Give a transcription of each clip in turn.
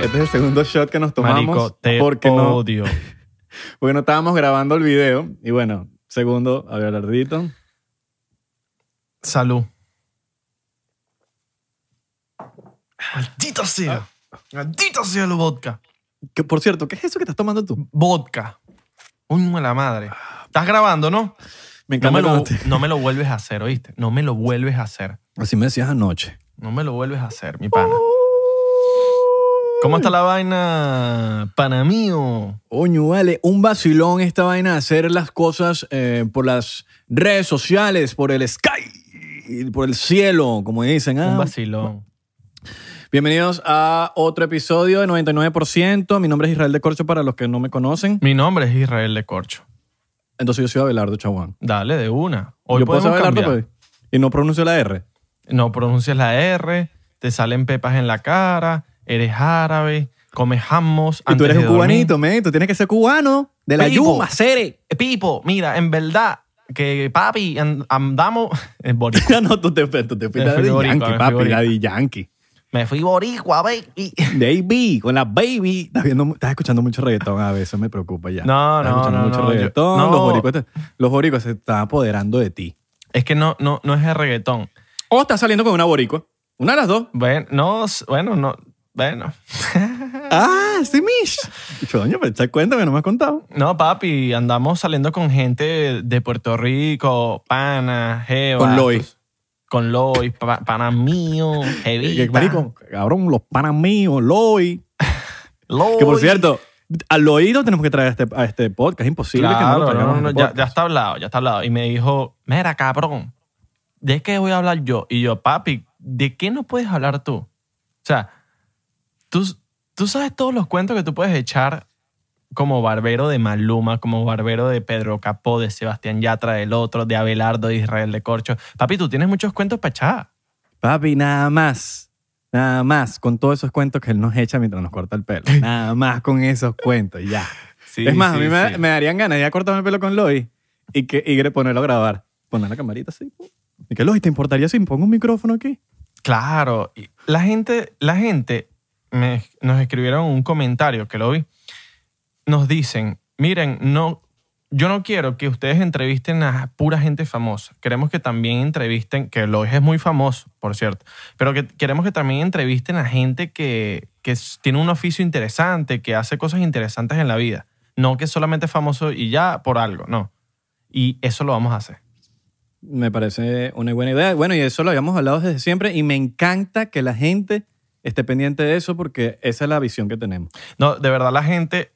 Este es el segundo shot que nos tomamos. Marico, te porque no, odio. porque no estábamos grabando el video. Y bueno, segundo, Abelardito. Salud. Maldito sea. Maldito sea el vodka. Que, por cierto, ¿qué es eso que estás tomando tú? Vodka. Uy, la madre. Estás grabando, ¿no? Me No encanta me, lo, no me lo vuelves a hacer, ¿oíste? No me lo vuelves a hacer. Así me decías anoche. No me lo vuelves a hacer, mi pana. ¿Cómo está la vaina, pana mío? Oño, vale, un vacilón esta vaina de hacer las cosas eh, por las redes sociales, por el sky, por el cielo, como dicen. ah. Un vacilón. Bienvenidos a otro episodio de 99%. Mi nombre es Israel de Corcho para los que no me conocen. Mi nombre es Israel de Corcho. Entonces yo soy Abelardo Chaguán. Dale, de una. Hoy yo puedo ser Abelardo pues, y no pronuncio la R. No pronuncias la R, te salen pepas en la cara, eres árabe, comes hummus Y tú eres de un cubanito, men. Tú tienes que ser cubano. De la Pipo. Yuma, Cere. Pipo, mira, en verdad, que papi, and- andamos... en boricua. no, tú te, tú te fuiste Daddy boricua, Yankee, papi. boricua. Daddy Yankee. Me fui boricua, baby. Baby, con la baby. Estás, viendo, estás escuchando mucho reggaetón a veces, me preocupa ya. No, Estás no, escuchando no, mucho no, yo- reggaetón. no. Los, boricos los boricos se están apoderando de ti. Es que no, no, no es el reggaetón. O estás saliendo con una boricua. Una de las dos. Bueno, no, bueno, no, bueno. Ah, sí, Mish. Coño, pero te cuenta que no me has contado. No, papi, andamos saliendo con gente de Puerto Rico, pana, jeva. Con Loy. Con Loy, pa- pana mío, jevita. marico, cabrón, los panas míos, Loy. Loy. Que por cierto, al oído tenemos que traer a este, a este podcast. Es imposible que no lo no, no, este ya, ya está hablado, ya está hablado. Y me dijo, mira, cabrón, ¿de qué voy a hablar yo? Y yo, papi, ¿de qué no puedes hablar tú? O sea, tú, tú sabes todos los cuentos que tú puedes echar como barbero de Maluma, como barbero de Pedro Capó, de Sebastián Yatra, del otro, de Abelardo, de Israel de Corcho. Papi, tú tienes muchos cuentos para echar. Papi, nada más. Nada más con todos esos cuentos que él nos echa mientras nos corta el pelo. Nada más con esos cuentos, ya. es más, a mí me, me darían ganas de ir a cortarme el pelo con Loy y, que, y ponerlo a grabar. Poner la camarita así. Y que Loy, ¿te importaría si pongo un micrófono aquí? Claro, la gente, la gente nos escribieron un comentario que lo vi. Nos dicen, miren, no, yo no quiero que ustedes entrevisten a pura gente famosa. Queremos que también entrevisten, que Lois es muy famoso, por cierto, pero que queremos que también entrevisten a gente que, que tiene un oficio interesante, que hace cosas interesantes en la vida. No que solamente es famoso y ya por algo, no. Y eso lo vamos a hacer. Me parece una buena idea. Bueno, y eso lo habíamos hablado desde siempre y me encanta que la gente esté pendiente de eso porque esa es la visión que tenemos. No, de verdad la gente,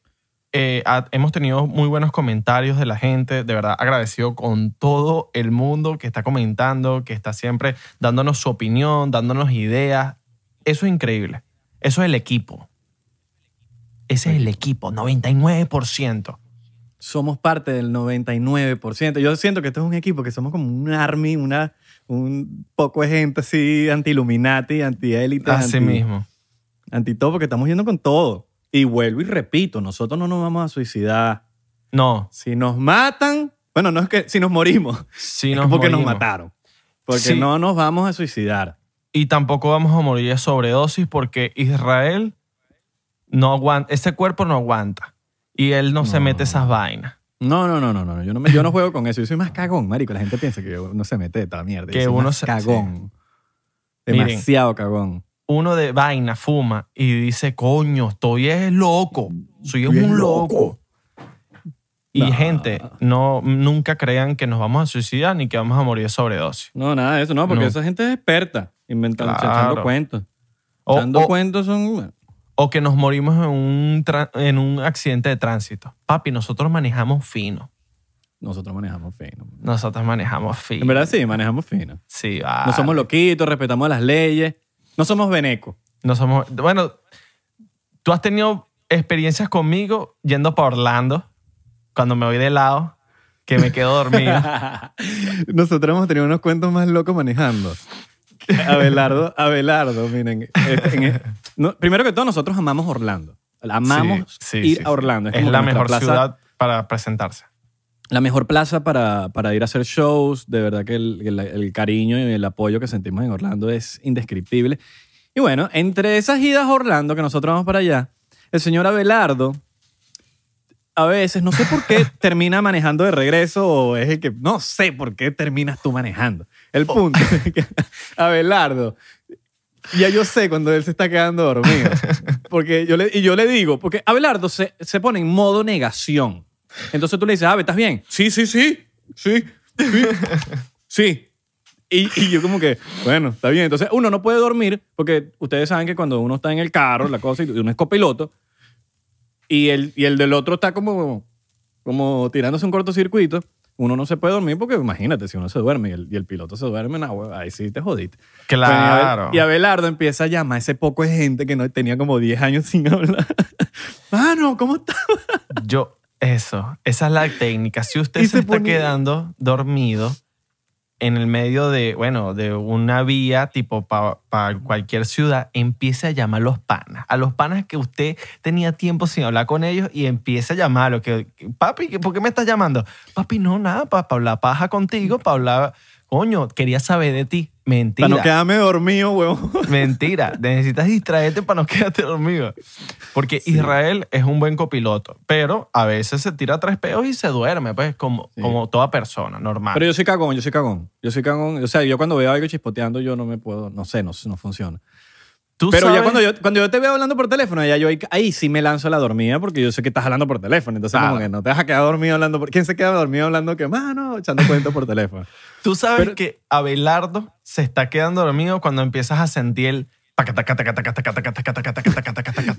eh, ha- hemos tenido muy buenos comentarios de la gente, de verdad agradecido con todo el mundo que está comentando, que está siempre dándonos su opinión, dándonos ideas. Eso es increíble. Eso es el equipo. Ese es el equipo, 99%. Somos parte del 99%. Yo siento que esto es un equipo que somos como un army, una, un poco de gente así anti-Illuminati, anti-élite, Así anti, mismo. anti todo, porque estamos yendo con todo. Y vuelvo y repito, nosotros no nos vamos a suicidar. No, Si nos matan, bueno, no es que si nos morimos, si es nos porque nos mataron. Porque Sí. no nos vamos a suicidar. Y tampoco vamos a morir de sobredosis porque Israel no aguanta, ese cuerpo no aguanta. Y él no, se No. mete esas vainas. No, no, no, no, no. Yo no, me- yo no juego con eso. Yo soy más cagón, marico. La gente piensa que uno se mete de esta mierda. Yo Que soy uno más se- cagón. Demasiado cagón. uno de vaina fuma y dice, coño, estoy es loco, soy un loco. loco. Y gente, no, nunca crean que nos vamos a suicidar ni que vamos a morir de sobredosis. No, nada de eso, no, porque No. esa gente es experta inventando, Claro. echando cuentos. O, Echando o- cuentos son. O que nos morimos en un, en un accidente de tránsito. Papi, nosotros manejamos fino. Nosotros manejamos fino. Nosotros manejamos fino. En verdad sí, manejamos fino. Sí, va. No somos loquitos, respetamos las leyes. No somos venecos. No somos. Bueno, tú has tenido experiencias conmigo yendo para Orlando, cuando me voy de lado, que me quedo dormido. Nosotros hemos tenido unos cuentos más locos manejando. Abelardo, Abelardo, miren. en- no, primero que todo, nosotros amamos Orlando. Amamos Sí, sí, ir sí, a Orlando. Es, la mejor plaza- ciudad para presentarse. La mejor plaza para, para ir a hacer shows. De verdad que el, el- el cariño y el apoyo que sentimos en Orlando es indescriptible. Y bueno, entre esas idas a Orlando, que nosotros vamos para allá, el señor Abelardo a veces, no sé por qué termina manejando de regreso o es el que, no sé por qué terminas tú manejando. El Oh. punto es que Abelardo, ya yo sé cuando él se está quedando dormido. Porque yo le, y yo le digo, porque Abelardo se, se pone en modo negación. Entonces tú le dices, Abe, ¿estás bien? Sí, sí, sí, sí, sí, sí. Y, y yo como que, bueno, está bien. Entonces uno no puede dormir porque ustedes saben que cuando uno está en el carro, la cosa, y uno es copiloto, y el, y el del otro está como, como tirándose un cortocircuito, uno no se puede dormir porque imagínate, si uno se duerme y el, y el piloto se duerme, nah, ahí sí te jodiste. Claro. Y Abelardo empieza a llamar a ese poco de gente que no tenía como 10 años sin hablar. Mano, ¿cómo estás? Yo, eso, esa es la técnica. Si usted Y se, se está quedando dormido en el medio de, bueno, de una vía tipo para cualquier ciudad, empiece a llamar a los panas. A los panas que usted tenía tiempo sin hablar con ellos y empiece a llamarlos. Que, papi, ¿qué- ¿por qué me estás llamando? Papi, no, nada, para hablar paja contigo, para hablar, coño, quería saber de ti. Mentira. Para no quedarme dormido, huevón. Mentira, necesitas distraerte para no quedarte dormido. Porque Israel es un buen copiloto, pero a veces se tira tres peos y se duerme, pues, como, Sí. como toda persona, normal. Pero yo soy cagón, yo soy cagón. Yo soy cagón. O sea, yo cuando veo algo chispoteando, yo no me puedo, no sé, no, no funciona. Tú Pero ya cuando yo, cuando yo te veo hablando por teléfono, ya yo ahí, ahí sí me lanzo a la dormida porque yo sé que estás hablando por teléfono. Entonces, Claro. como que no te vas a quedar dormido hablando por... ¿Quién se queda dormido hablando que, mano, echando cuentos por teléfono? Tú sabes Pero- que Abelardo se está quedando dormido cuando empiezas a sentir el...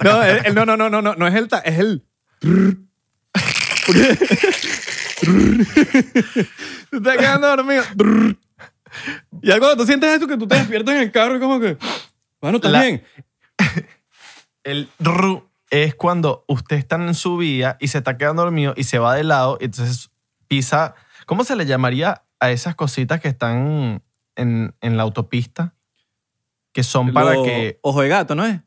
No, el- el- no, no, no, no, no, no es el... ta- Es el... Te estás quedando dormido. Y algo cuando tú sientes eso que tú te despiertas en el carro y como que... Bueno, ¿estás La- bien? El ru es cuando usted está en su vía y se está quedando dormido y se va de lado y entonces pisa... ¿Cómo se le llamaría a esas cositas que están en, en la autopista? Que son para que... Ojo de gato, ¿no es?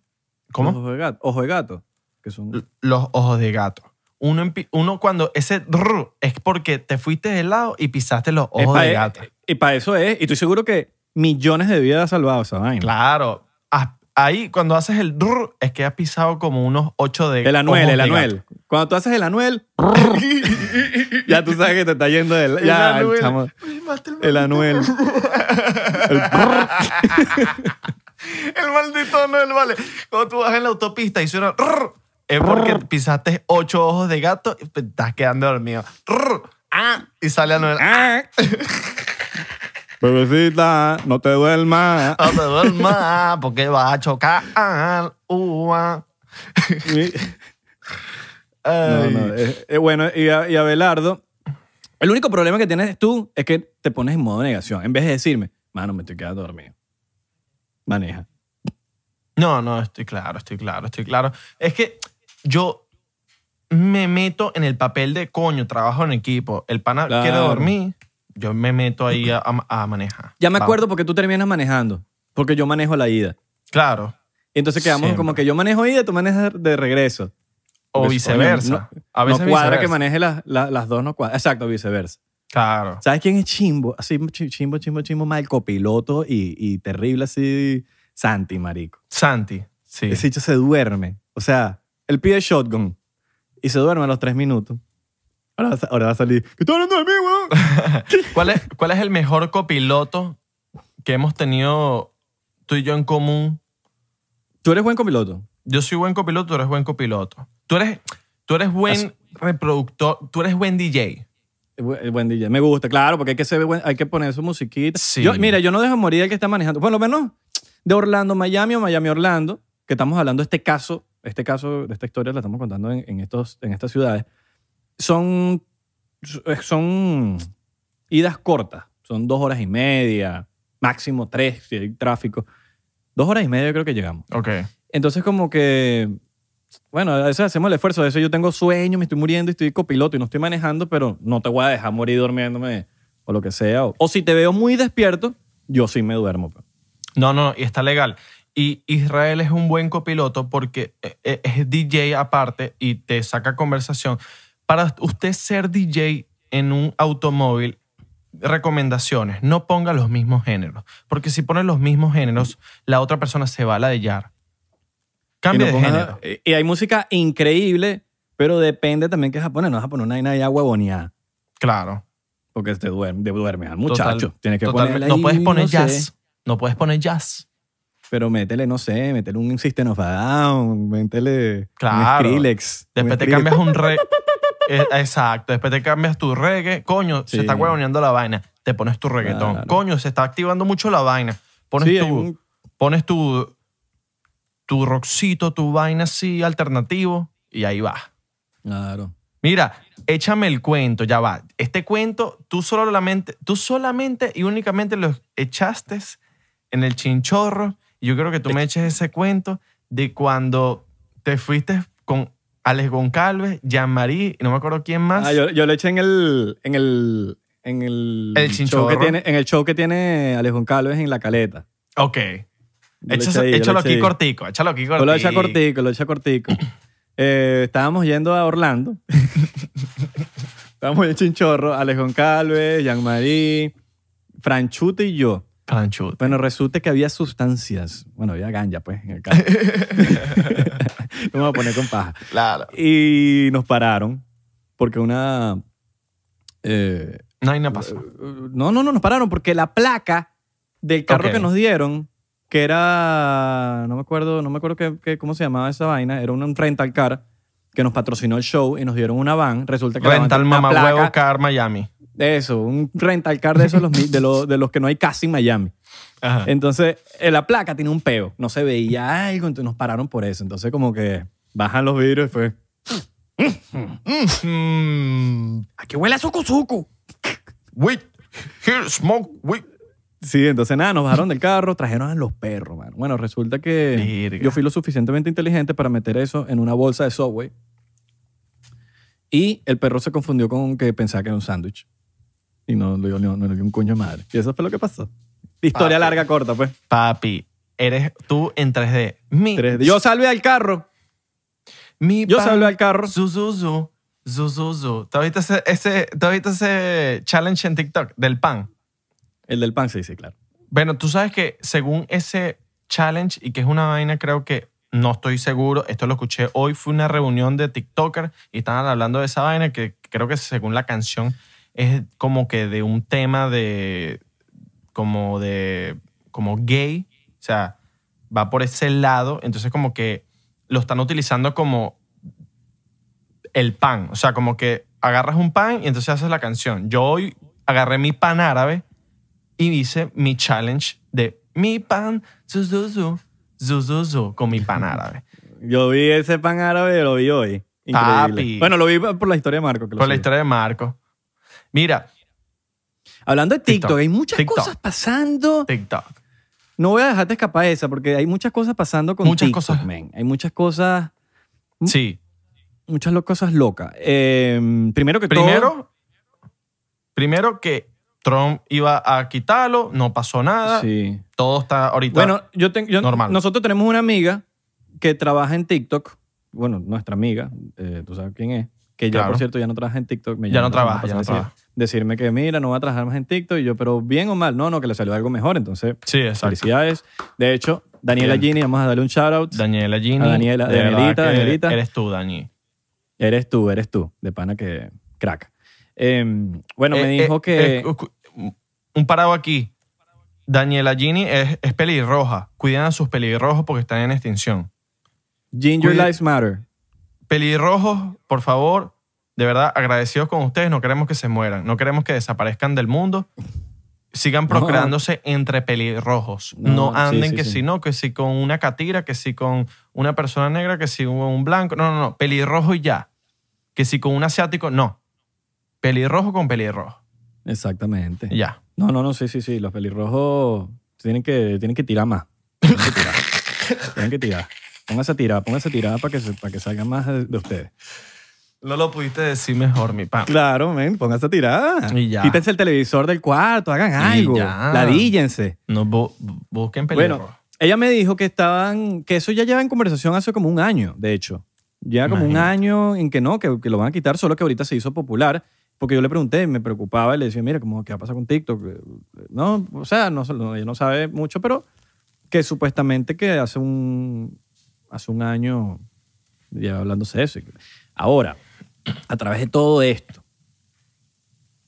¿Cómo? Ojo de gato. Ojo de gato. Que son... los ojos de gato. Uno, empi- uno cuando ese es porque te fuiste de lado y pisaste los ojos Epa, de eh, gato. Y para eso es. Y estoy seguro que millones de vidas ha salvado esa vaina. Claro. Ah, Ahí cuando haces el rrr es que has pisado como unos ocho de El anuel, ojos el de anuel. Cuando tú haces el anuel, ya tú sabes que te está yendo gato. Ya, el el, anuel. chamo- Ay, mate el, el anuel. el maldito anuel, vale. Cuando tú vas en la autopista y suena rrr, es porque pisaste ocho ojos de gato y te estás quedando dormido. Rrr, ah, y sale anuel. Ah. Bebecita, no te duermas. No te duermas porque va a chocar. Ua. No, Ay. no, eh, eh, bueno, y, a- y Abelardo, el único problema que tienes tú es que te pones en modo negación. En vez de decirme, mano, me estoy quedando dormido. Maneja. No, no, estoy claro, estoy claro, estoy claro. Es que yo me meto en el papel de coño, trabajo en equipo. El pana Claro. quiere dormir, yo me meto ahí a, a- a manejar. Ya me Vamos. acuerdo porque tú terminas manejando. Porque yo manejo la ida. Claro. Y entonces quedamos Siempre. como que yo manejo ida, tú manejas de regreso. O viceversa. no- a veces no cuadra viceversa. que maneje las, las, las dos, no cuadra. Exacto, viceversa. Claro. ¿Sabes quién es chimbo? Así, chi- chimbo, chimbo, chimbo, mal copiloto y, y terrible así. Santi, marico. Santi. Sí. Ese hecho se duerme. O sea, él pide shotgun y se duerme a los tres minutos. Ahora va, a ahora va a salir. ¿Qué estás hablando de mí, weón? ¿Cuál es, ¿Cuál es el mejor copiloto que hemos tenido tú y yo en común? Tú eres buen copiloto. Yo soy buen copiloto, tú eres buen copiloto. Tú eres, tú eres buen reproductor, tú eres buen DJ. Bu- es buen DJ. Me gusta, claro, porque hay que, ser buen- hay que poner su musiquita. Sí. Yo, mira, yo no dejo morir al que está manejando. Por lo menos de Orlando, Miami o Miami, Orlando, que estamos hablando de este caso, este caso, de esta historia la estamos contando en, en estos, en estas ciudades. Son, son idas cortas. Son dos horas y media, máximo tres si hay tráfico. Dos horas y media yo creo que llegamos. Ok. Entonces como que, bueno, a veces hacemos el esfuerzo. A veces yo tengo sueño, me estoy muriendo estoy copiloto y no estoy manejando, pero no te voy a dejar morir durmiéndome o lo que sea. O, si te veo muy despierto, yo sí me duermo. pues. No, no, y está legal. Y Israel es un buen copiloto porque eh, eh, es DJ aparte y te saca conversación. Para usted ser DJ en un automóvil, recomendaciones. No ponga los mismos géneros. Porque si pones los mismos géneros, la otra persona se va a ladillar. Cambia no de género. y hay música increíble, pero depende también que japonés. No vas a poner una vaina ya huevoneada. Claro. Porque te duerme, te duerme al muchacho. Total- Tienes que totalmente. ponerle No ahí, puedes poner no sé, jazz. No puedes poner jazz. pero métele, no sé, métele un System of a Down, métele Claro. un Skrillex. un Después te Skrillex. cambias un reggae. Exacto. Después te cambias tu reggae. Coño, Sí. se está huevoneando la vaina. Te pones tu reggaetón. Claro. Coño, se está activando mucho la vaina. Pones Sí, tu, un- pones tu, tu rockcito, tu vaina así alternativo y ahí va. Claro. Mira, échame el cuento, ya va. Este cuento, tú solamente, tú solamente y únicamente lo echaste en el chinchorro. Y yo creo que tú me eches ese cuento de cuando te fuiste con Alex Goncalves, Jean-Marie, y no me acuerdo quién más. Ah, yo, yo lo eché en el, en el, en el, El show chinchorro. que tiene, en el show que tiene Alex Calves en La Caleta. Ok. Eché échalo aquí cortico, échalo aquí cortico. Lo eché cortico, lo eché cortico. Eh, estábamos yendo a Orlando. estábamos en Chinchorro, Alex Calves, Jean-Marie, Franchute y yo. Franchute. Bueno, resulta que había sustancias. Bueno, había ganja, pues, en el carro. Vamos a poner con paja. Claro. Y nos pararon porque una... eh, No hay nada pasó. no, no, no, nos pararon porque la placa del carro que nos dieron, que era, no me acuerdo, no me acuerdo qué, qué- cómo se llamaba esa vaina, era un rental car que nos patrocinó el show y nos dieron una van. Resulta que la van Rental tenía una Mamá placa- Huevo Car Miami. Eso, un rental car de esos los mi- de, los, de los que no hay casi en Miami. Ajá. Entonces, eh, la placa tiene un peo, no se veía algo, entonces nos pararon por eso. Entonces, como que bajan los vidrios y fue, Mm, aquí huele a suku weed. Here, smoke weed. Sí, entonces nada, nos bajaron del carro, trajeron a los perros, mano. Bueno, resulta que Verga. yo fui lo suficientemente inteligente para meter eso en una bolsa de Subway. Y el perro se confundió con que pensaba que era un sándwich. Y no le dio no, no le dio un coño de madre. Y eso fue lo que pasó. Historia Papi. larga, corta, pues. Papi, eres tú en 3D. Mi, Tres- Yo salvé al carro. mi Yo salvé al carro. Zu, zu, zu, zu, zu, zu. ¿Tú has visto ese, ese, tú has visto ese challenge en TikTok del pan? El del pan, sí, sí, claro. Bueno, tú sabes que según ese challenge y que es una vaina, creo que no estoy seguro, esto lo escuché hoy, fue una reunión de TikToker y estaban hablando de esa vaina que creo que según la canción es como que de un tema de como de como gay, o sea, va por ese lado, entonces como que lo están utilizando como el pan, o sea, como que agarras un pan y entonces haces la canción. Yo hoy agarré mi pan árabe y hice mi challenge de mi pan, zu, zu, zu, zu, zu, zu, con mi pan árabe. Yo vi ese pan árabe, lo vi hoy. Increíble. Papi. Bueno, lo vi por la historia de Marco. Por la historia de Marco. Mira, Hablando de TikTok, TikTok. hay muchas TikTok. cosas pasando. TikTok. No voy a dejarte escapar esa porque hay muchas cosas pasando con Muchas TikTok, cosas. man. Hay muchas cosas, ¿Mm? Sí. muchas cosas locas. Eh, primero que todo, Primero, primero que Trump iba a quitarlo, no pasó nada. sí. Todo está ahorita. Bueno, yo tengo, yo- Normal. nosotros tenemos una amiga que trabaja en TikTok. Bueno, nuestra amiga, eh, tú sabes quién es. Que ya, Claro. por cierto, ya no trabaja en TikTok. Me Ya no trabaja, ya no trabaja. Decirme que, mira, no va a trabajar más en TikTok. Y yo, pero bien o mal. No, no, que le salió algo mejor. Entonces, sí, exacto. felicidades. De hecho, Daniela. Gini, vamos a darle un shout out. Daniela Gini. A Daniela- de Danielita, Danielita. Eres tú, Dani. Eres tú, eres tú. De pana que crack. Eh, bueno, me Eh, dijo eh, que... un parado aquí. Daniela Gini es, es pelirroja. Cuiden a sus pelirrojos porque están en extinción. Ginger Lives Matter. Pelirrojos, por favor, de verdad, agradecidos con ustedes. No queremos que se mueran. No queremos que desaparezcan del mundo. Sigan procreándose entre pelirrojos. No, No, sí, anden sí, que sí. si no, que si con una catira, que si con una persona negra, que si con un blanco. No, no, no. Pelirrojo y ya. Que si con un asiático, no. Pelirrojo con pelirrojo. Exactamente. y Ya. No, no, no, sí, sí, sí. Los pelirrojos tienen que, tienen que tirar más. Tienen que tirar. tienen que tirar. Póngase a tirar, póngase a tirar para que, se- para que salga más de, de ustedes. No lo pudiste decir mejor, mi pan. Claro, men, póngase a tirar. Y ya. Quítense el televisor del cuarto, hagan Y algo. ya. Ladíllense. No, bu- bu- busquen pelirrojo. Bueno, ella me dijo que estaban, que eso ya lleva en conversación hace como un año, de hecho. Lleva como un Imagínate. año en que no, que, que lo van a quitar, solo que ahorita se hizo popular. Porque yo le pregunté, me preocupaba y le decía, mira, ¿cómo, ¿qué va a pasar con TikTok? No, o sea, no, no, ella no sabe mucho, pero que supuestamente que hace un, hace un año ya hablándose de eso. Ahora, a través de todo esto,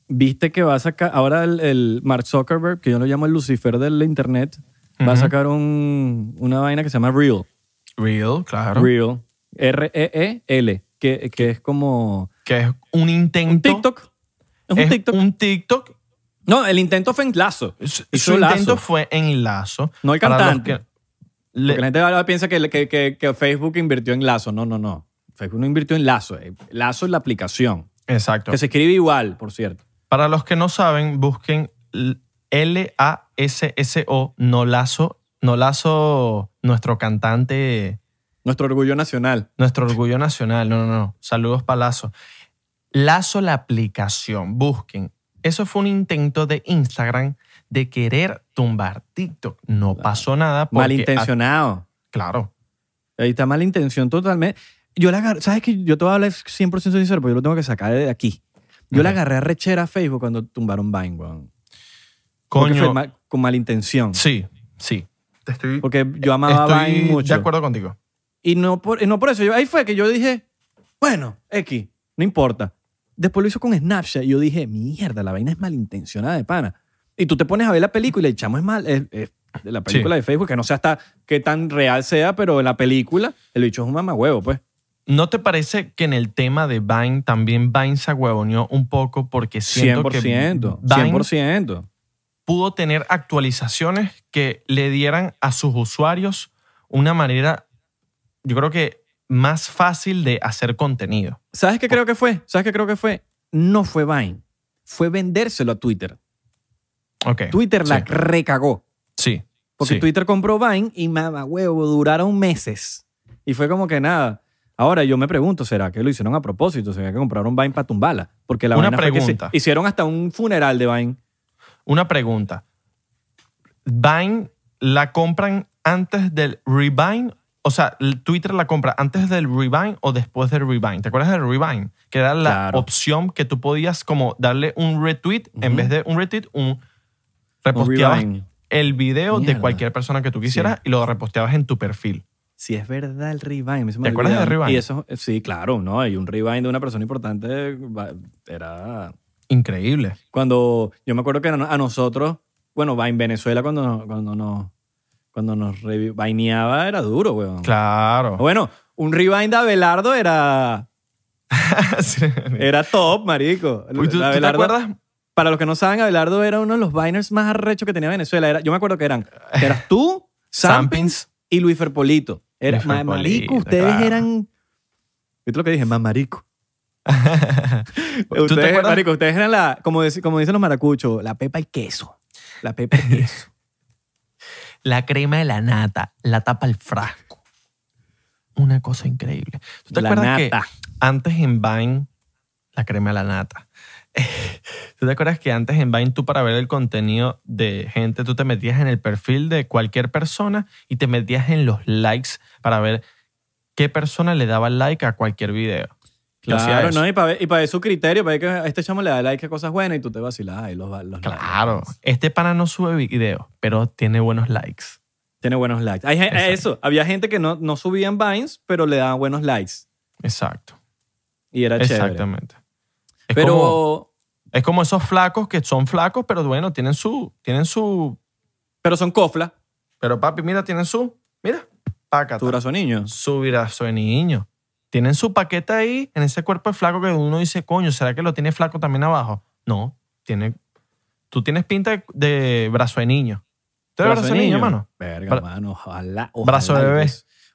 viste que va a sacar, ahora el, Mark Zuckerberg, que yo lo llamo el Lucifer del Internet, va a sacar un, una vaina que se llama Real. Real, claro. Real. R-E-E-L, que, que es como... Que es un intento... Un TikTok. Es un TikTok. Un TikTok. No, el intento fue en lazo. Su, intento fue en lazo. No el cantante. Porque la gente ahora piensa que, que, que, Facebook invirtió en Lazo. No, no, no. Facebook no invirtió en Lazo. Eh, Lazo es la aplicación. Exacto. Que se escribe igual, por cierto. Para los que no saben, busquen L-A-S-S-O, no Lazo, no Lazo, nuestro cantante. Nuestro orgullo nacional. Nuestro orgullo nacional. No, no, no. Saludos para Lazo. La aplicación. Busquen. Eso fue un intento de Instagram de querer tumbar TikTok. No pasó nada. Malintencionado. Claro. Ahí está malintención totalmente. Yo la agarré, ¿sabes que Yo te voy a hablar 100% sincero, porque yo lo tengo que sacar de aquí. Yo la agarré a rechera a Facebook cuando tumbaron Vine, weón. Coño. con malintención. Sí, sí. Te estoy, porque yo amaba a Vine mucho. de acuerdo contigo. Y no por, no por eso. ahí fue que yo dije, bueno, X, no importa. Después lo hizo con Snapchat y yo dije, mierda, la vaina es malintencionada de pana. Y tú te pones a ver la película y el chamo es mal. Es, la película de Facebook, que no sé hasta qué tan real sea, pero en la película el bicho es un mamahuevo, pues. ¿No te parece que en el tema de Vine también Vine se huevoneó un poco porque siento 100%, que Vine 100%. pudo tener actualizaciones que le dieran a sus usuarios una manera, yo creo que más fácil de hacer contenido. ¿Sabes qué creo que fue? ¿Sabes qué creo que fue? No fue Vine. Fue vendérselo a Twitter. Twitter la recagó. Sí. Porque Twitter compró Vine y mamá huevo, duraron meses. Y fue como que nada. Ahora yo me pregunto, ¿será que lo hicieron a propósito? ¿Será que compraron Vine para tumbarla? Porque la Una pregunta. hicieron hasta un funeral de Vine. Una pregunta. ¿Vine la compran antes del Revine? O sea, ¿Twitter la compra antes del Revine o después del Revine? ¿Te acuerdas del Revine? Que era la opción que tú podías como darle un retweet en vez de un retweet, un reposteabas el video de cualquier persona que tú quisieras y lo reposteabas en tu perfil. Si es verdad el rewind. ¿Te acuerdas del rewind? Y eso, sí, claro, ¿no? Hay un rewind de una persona importante, era... Increíble. Cuando, yo me acuerdo que a nosotros, bueno, va en Venezuela cuando, cuando nos, cuando nos revaineaba era duro, weón. Claro. Bueno, un rewind de Abelardo era... era top, marico. ¿Tú, te acuerdas? Para los que no saben, Abelardo era uno de los Biners más arrechos que tenía Venezuela. Era, yo me acuerdo que eran, eras tú, Sampins y Luis Ferpolito. Era, marico, ustedes eran... ¿Viste lo que dije? Mamarico. ustedes, marico, ustedes eran la, como, como dicen los maracuchos, la pepa y queso. La pepa y queso. La crema de la nata, la tapa el frasco. Una cosa increíble. ¿Tú te acuerdas que antes en Vine, la crema de la nata, ¿Tú te acuerdas que antes en Vine tú para ver el contenido de gente, tú te metías en el perfil de cualquier persona y te metías en los likes para ver qué persona le daba like a cualquier video? Claro, no, y para, ver, y para ver su criterio, para ver que este chamo le da like a cosas buenas y tú te vacilás y los, los Claro, este pana no sube video, pero tiene buenos likes. Tiene buenos likes. Hay, eso, había gente que no, no subía en Vines, pero le daban buenos likes. Exacto. Y era chévere. Exactamente. pero es como esos flacos que son flacos, pero bueno, tienen su. Tienen su pero son cofla. Pero papi, mira, tienen su. Mira, pácata. Su brazo niño. Su brazo de niño. Tienen su paquete ahí en ese cuerpo de flaco que uno dice, coño, ¿será que lo tiene flaco también abajo? No, tiene. Tú tienes pinta de, brazo de niño. ¿Tú eres brazo, de niño, mano? Verga, mano, ojalá, Brazo de bebé.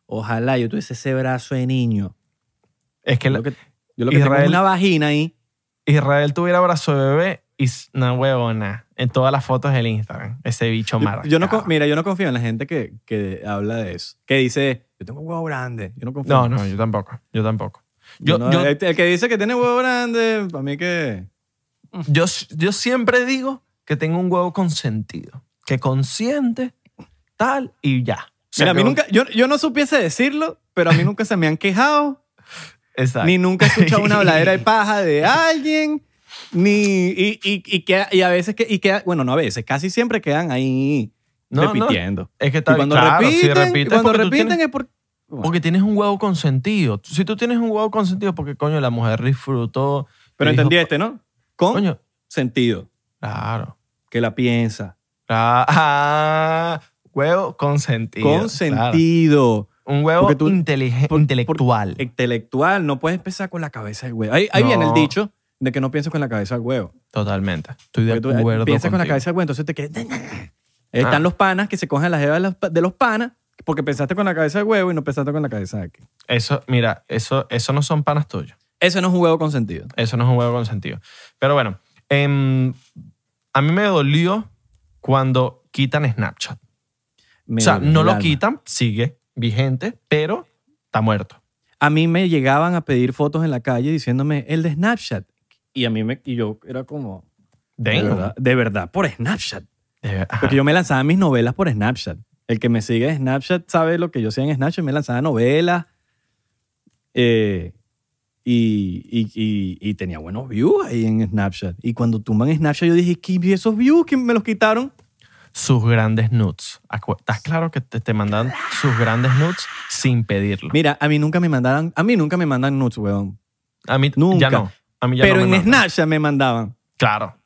ojalá yo tuviese ese brazo de niño. Es que, yo lo que, yo lo que tengo es una vagina ahí Israel tuviera brazo de bebé y una huevona en todas las fotos del Instagram. Ese bicho marcado. Yo no, mira, yo no confío en la gente que, que habla de eso. Que dice, yo tengo huevo grande. Yo no. No, no, yo tampoco. Yo tampoco. Yo, el, que dice que tiene huevo grande, para mí que... Yo, yo siempre digo que tengo un huevo consentido. Que consiente, tal, y ya. Mira, a mí nunca... Yo, yo no supiese decirlo, pero a mí nunca se me han quejado Exacto. Ni nunca he escuchado una habladera de paja de alguien. Ni, y, y, y, queda- y a veces, que, y queda, bueno, no a veces, casi siempre quedan ahí No, no, repitiendo. Es que y está cuando claro, si repiten, y cuando repiten tienes- es porque... Porque tienes un huevo consentido. Si tú tienes un huevo consentido, porque coño, la mujer disfrutó. Pero dijo, entendí este, ¿no? Con Coño, sentido, claro. que la piensa. Ah, ah, huevo consentido. Con claro. sentido. Un huevo tú- por- intelectual. Intelectual, no puedes empezar con la cabeza del huevo. Ahí, ahí viene el No. dicho de que no pienses con la cabeza del huevo. Totalmente. Estoy de eh, acuerdo. piensas con la cabeza del huevo, entonces te quedas... Están Ah. los panas que se cogen las jevas de los panas porque pensaste con la cabeza del huevo y no pensaste con la cabeza de aquí. Eso, mira, eso, eso no son panas tuyos. Eso no es un huevo con sentido. Eso no es un huevo consentido. Pero bueno, em, a mí me dolió cuando quitan Snapchat. Me o sea, no el lo alma. quitan, sigue vigente, pero está muerto. A mí me llegaban a pedir fotos en la calle diciéndome el de Snapchat. Y a mí me, y yo era como, de Damn. verdad, de verdad, por Snapchat. De ajá. Porque yo me lanzaba mis novelas por Snapchat. El que me sigue en Snapchat sabe lo que yo sé en Snapchat. Me lanzaba novelas. eh, y, y- y- y tenía buenos views ahí en Snapchat. Y cuando tumban Snapchat, yo dije, ¿qué ¿y esos views que me los quitaron? Sus grandes nudes. ¿Estás claro que te, te mandan sus grandes nudes sin pedirlo? Mira, a mí nunca me mandaban, a mí nunca me mandan nudes, weón. A mí nunca. ya no. A mí ya Pero no me en mandan. Snapchat me mandaban. Claro.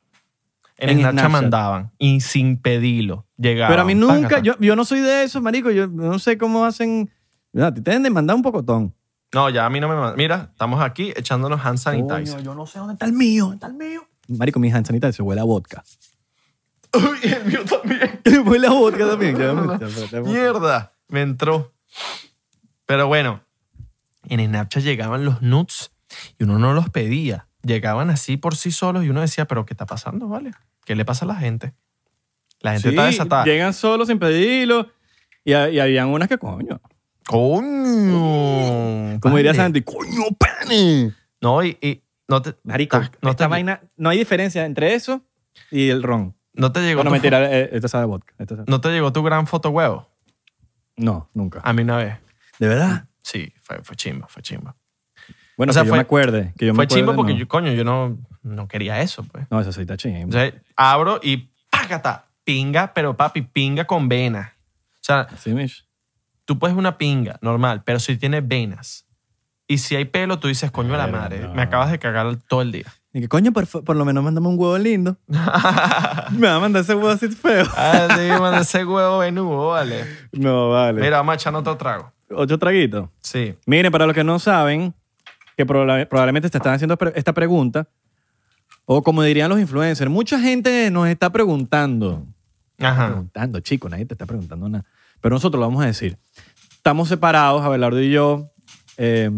En, En Snapchat, mandaban y sin pedirlo. Llegaban. Pero a mí nunca, yo, yo no soy de eso, marico. Yo no sé cómo hacen. Mira, A ti te deben de mandar un pocotón. No, ya a mí no me mandan. Mira, estamos aquí echándonos hand sanitizer. Coño, yo no sé dónde está el mío, ¿dónde está el mío? Marico, mi hand sanitizer se huele a vodka. Uy, el mío también. huele a vodka también. Mierda, me entró. Pero bueno, en Snapchat llegaban los nudes y uno no los pedía. Llegaban así por sí solos y uno decía, pero ¿qué está pasando, vale? ¿Qué le pasa a la gente? La gente Sí, está desatada. llegan solos sin pedirlo. Y, y habían unas que, coño. Coño. Como diría. Santi, coño, pane. No, y, y no te, Marico, ta- no, esta te, vaina, no hay diferencia entre eso y el ron. no te llegó Bueno, tu, mentira, eh, esto sabe a vodka. Esto sabe- no te llegó tu gran foto huevo. No, nunca. A mí una vez. ¿De verdad? Sí, fue, fue chimba, fue chimba. Bueno, O sea, que yo fue- me acuerde. Que yo me fue acuerde, chimba porque no. yo, coño, yo no, no quería eso, pues. No, eso sí está chimba. Entonces, abro y págata, pinga, pero papi, pinga con venas. O sea, Sí, Mish. tú puedes una pinga normal, pero si tiene venas. Y si hay pelo, tú dices, coño de la Pero madre, no. me acabas de cagar todo el día. Y que, coño, por, por lo menos mándame un huevo lindo. Me va a mandar ese huevo así feo. ah, sí, manda ese huevo venudo, vale. No, vale. Mira, vamos a echar otro trago. Ocho traguitos. Sí. Miren, para los que no saben, que proba- probablemente te están haciendo esta pregunta, o como dirían los influencers, mucha gente nos está preguntando. Ajá. Preguntando, chico, nadie te está preguntando nada. Pero nosotros lo vamos a decir. Estamos separados, Abelardo y yo. eh,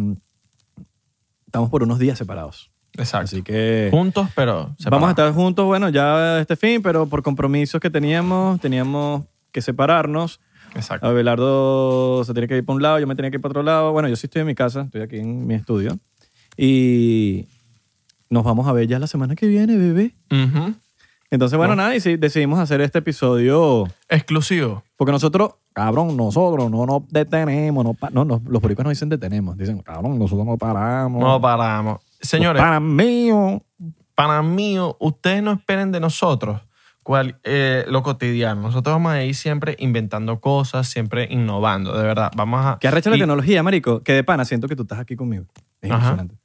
estamos por unos días separados. Exacto. Así que Juntos, pero vamos a estar juntos, bueno, ya este fin, pero por compromisos que teníamos, teníamos que separarnos. Exacto. Abelardo se tiene que ir para un lado, yo me tenía que ir para otro lado. Bueno, yo sí estoy en mi casa, estoy aquí en mi estudio. Y nos vamos a ver ya la semana que viene, bebé. Entonces, bueno, No. nada, y sí, decidimos hacer este episodio Exclusivo. porque nosotros, cabrón, nosotros no nos detenemos. No, no, no, los boricos no dicen detenemos, dicen, cabrón, nosotros no paramos. No paramos. Señores, Para mí, para mí, ustedes no esperen de nosotros cual, eh, lo cotidiano. Nosotros vamos a ir siempre inventando cosas, siempre innovando, de verdad. Vamos a... que arrecha la y- tecnología, marico, que de pana siento que tú estás aquí conmigo. Es impresionante.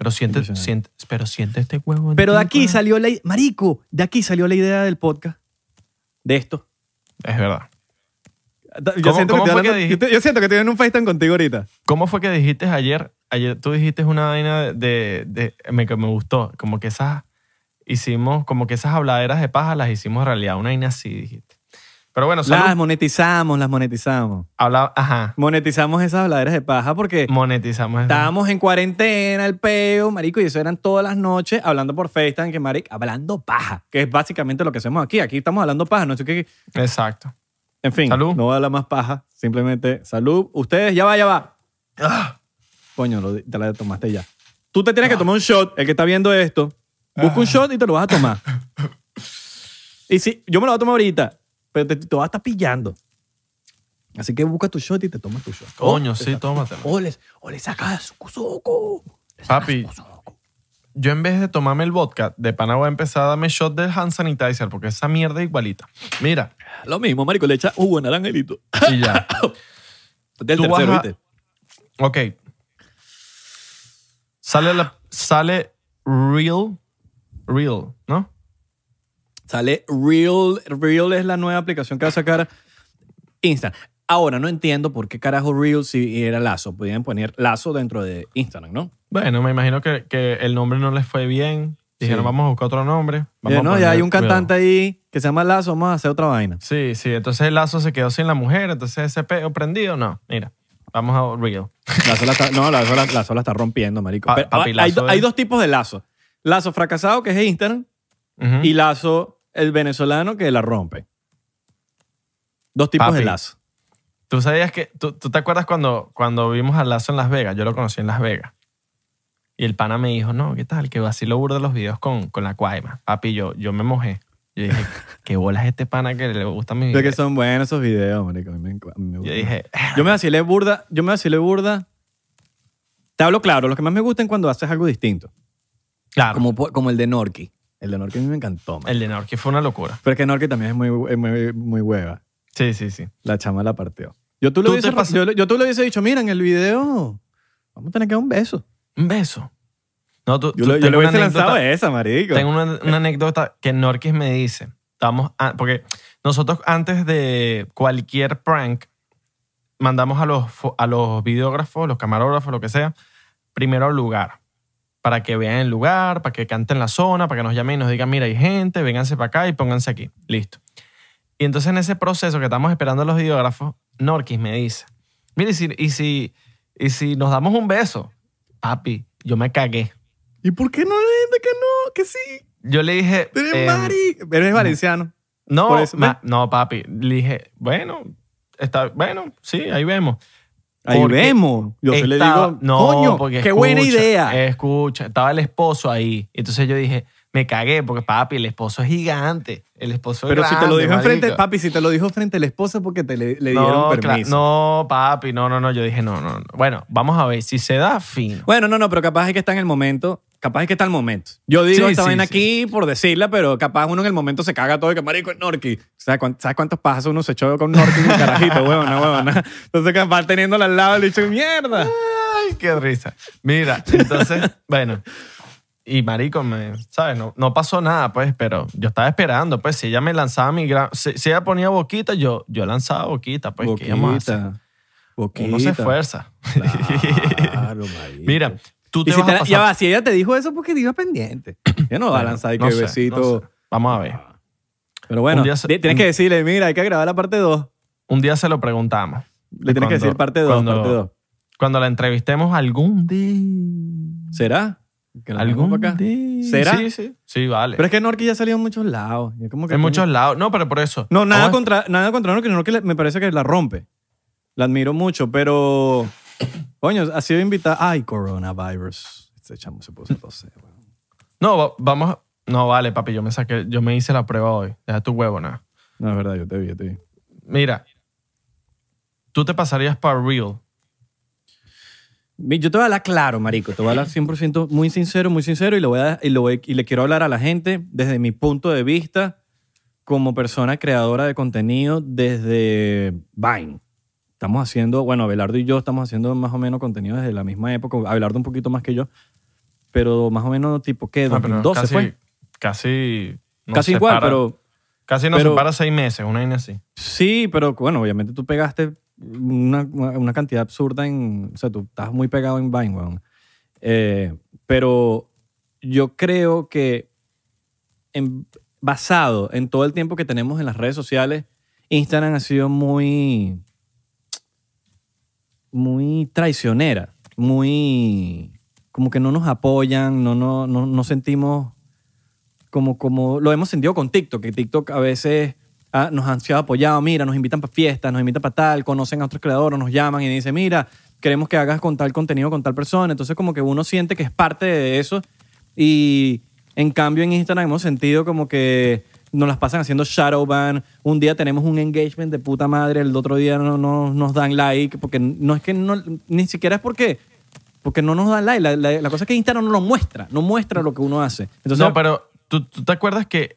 Pero siente, siente, pero siente este huevo. Pero de aquí salió la... i- Marico, de aquí salió la idea del podcast. De esto. Es verdad. Yo, ¿Cómo- siento, que que hablando- dijiste? yo te- yo siento que estoy en un FaceTime contigo ahorita. ¿Cómo fue que dijiste ayer? Ayer tú dijiste una vaina de, de, de- me, que me gustó. Como que esas hicimos, como que esas habladeras de paja las hicimos realidad. Una vaina así dijiste. Pero bueno, salud. Las monetizamos, las monetizamos. Habla, ajá. Monetizamos esas habladeras de paja porque Monetizamos. estábamos en cuarentena, el peo, marico, y eso eran todas las noches hablando por FaceTime, que marico, hablando paja, que es básicamente lo que hacemos aquí. Aquí estamos hablando paja, no sé qué. Exacto. En fin, Salud. no voy a hablar más paja, simplemente salud. Ustedes, ya va, ya va. Ah. Coño, lo- te la tomaste ya. Tú te tienes que tomar un shot, el que está viendo esto. Busca un shot y te lo vas a tomar. Y si, yo me lo voy a tomar ahorita, pero te, te vas a estar pillando. Así que busca tu shot y te tomas tu shot. Coño, Oh, sí, tómatelo. O le, o le sacas. Le sacas Papi. yo en vez de tomarme el vodka, de pana voy a empezar a darme shot del hand sanitizer, porque esa mierda es igualita. Mira, Lo mismo, marico, le echa jugo de naranjelito. y ya. Del Tú tercero, vas a- ¿viste? Ok. Sale, la, sale Real, Real, ¿no? Sale Real. Real es la nueva aplicación que va a sacar Instagram. Ahora, no entiendo por qué carajo Real si era Lazo. Podían poner Lazo dentro de Instagram, ¿no? Bueno, me imagino que, que el nombre no les fue bien. Dijeron, Sí. vamos a buscar otro nombre. Vamos Eh, a no, ya hay un cantante ahí que se llama Lazo, vamos a hacer otra vaina. Sí, sí. Entonces el lazo se quedó sin la mujer. Entonces ese peo prendido, no. Mira, vamos a Real. Lazo la está, no, Lazo la, Lazo la está rompiendo, marico. Pa- Pero papi, hay, do- es- hay dos tipos de Lazo. Lazo fracasado, que es Instagram, y Lazo, el venezolano, que la rompe. Dos tipos Papi. de Lazo. ¿Tú sabías que... ¿Tú, tú te acuerdas cuando, cuando vimos a Lazo en Las Vegas? Yo lo conocí en Las Vegas. Y el pana me dijo, no, ¿qué tal? Que vacilo burda los videos con, con la cuaima. Papi, yo, yo me mojé. Yo dije, ¿qué bolas este pana que le gustan mis Yo que videos? son buenos esos videos, marico. a mí me a mí me Yo gustan. dije, Yo me vacilé burda, yo me vacilé burda. Te hablo claro, lo que más me gusta es cuando haces algo distinto. claro, Como, como el de Norky. El de Norky a mí me encantó, man. el de Norky fue una locura. Pero es que Norky también es muy, es muy, muy hueva. Sí, sí, sí. La chama la partió. Yo tú, le Tú hubiese, te pas- yo, yo tú le hubiese dicho, mira, en el video vamos a tener que dar un beso. Un beso. No, tú, Yo, tú- le- yo le hubiese lanzado esa, marico. Tengo una, una anécdota que Norquis me dice. Estamos, a- porque nosotros antes de cualquier prank mandamos a los, a los videógrafos, los camarógrafos, lo que sea, primero al lugar. Para que vean el lugar, para que canten la zona, para que nos llamen y nos digan, mira, hay gente, vénganse para acá y pónganse aquí. Listo. Y entonces en ese proceso que estamos esperando a los videógrafos, Norquis me dice, mira, y si, y si, y si nos damos un beso, papi, yo me cagué. ¿Y por qué no le dices que no? Que sí. Yo le dije... Eres em, marico. Eres valenciano. No, Por eso, ma- no, papi. Le dije, bueno, está, bueno, sí, ahí vemos. Ahí Porque vemos. Yo se le Estaba- digo, no, coño, porque qué buena escucha, idea. Escucha, estaba el esposo ahí. Entonces yo dije, me cagué porque papi, el esposo es gigante. El esposo es Pero si te lo grande, dijo enfrente, papi, si te lo dijo frente al esposo porque te le, le no, dieron cla- permiso. no, papi, no, no, no. Yo dije, no, no, no. Bueno, vamos a ver. Si se da, fino. Bueno, no, no, pero capaz es que está en el momento. Capaz es que está el momento. Yo digo Sí, esta sí, vaina sí. aquí por decirla, pero capaz uno en el momento se caga todo y que marico es Norky. ¿Sabes, cuán- ¿Sabes cuántos pasos uno se echó con Norky en un carajito, huevona, huevona? Entonces capaz teniéndola al lado le dicho, mierda. Ay, qué risa. Mira, entonces, bueno. Y marico, me, ¿sabes? No, no pasó nada, pues, pero yo estaba esperando, pues, si ella me lanzaba mi gran... Si, si ella ponía boquita, yo, yo lanzaba boquita, pues, ¿qué íbamos a hacer? Boquita. Boquita. Uno se esfuerza. Claro. Mira, tú te Y si, vas te- a pasar... ya va, si ella te dijo eso, porque te iba pendiente. Ya no va a Bueno, lanzar y no que sé, besito. no sé. Vamos a ver. Pero bueno, se- tienes que decirle, mira, hay que grabar la parte 2. Un día se lo preguntamos. Le tienes que decir parte 2, cuando- parte 2. Cuando la entrevistemos algún día... ¿Será? Que ¿Algún acá. día? ¿Será? Sí, sí. Sí, vale. Pero es que Norky ya salió en muchos lados. En muchos lados. No, pero por eso. No, nada a- contra, nada contra. Norky le- me parece que la rompe. La admiro mucho, pero... Coño, ha sido invitada... Ay, coronavirus. Este chamo se puso weón. No, va- vamos. a- No, vale, papi, yo me saqué, yo me hice la prueba hoy. Deja tu huevo, nada. No, es verdad, yo te vi, yo te vi. Mira, tú te pasarías para real. Mi- Yo te voy a hablar claro, marico. Te voy a hablar 100% muy sincero, muy sincero y, lo voy a- y, lo voy- y le quiero hablar a la gente desde mi punto de vista como persona creadora de contenido desde Vine. Estamos haciendo, bueno, Abelardo y yo estamos haciendo más o menos contenido desde la misma época. Abelardo un poquito más que yo, pero más o menos tipo, ¿qué? Ah, pero 2012 casi, fue. Casi. nos Casi igual, separa- pero Casi nos pero- separa seis meses, una vaina así. Sí, pero bueno, obviamente tú pegaste una, una cantidad absurda en. O sea, tú estás muy pegado en Vine, weón. Eh, pero yo creo que en- basado en todo el tiempo que tenemos en las redes sociales, Instagram ha sido muy. Muy traicionera. Muy. como que no nos apoyan, no, no, no, no sentimos como, como lo hemos sentido con TikTok, que TikTok a veces ah, nos han sido apoyado, mira, nos invitan para fiestas, nos invitan para tal, conocen a otros creadores, nos llaman y dicen, mira, queremos que hagas con tal contenido con tal persona. Entonces como que uno siente que es parte de eso y en cambio en Instagram hemos sentido como que nos las pasan haciendo shadow ban. Un día tenemos un engagement de puta madre, el otro día no, no nos dan like, porque no es que no, ni siquiera es porque Porque no nos da like. La, la- la cosa es que Instagram no lo muestra, no muestra lo que uno hace. Entonces, no, pero ¿tú, tú te acuerdas que,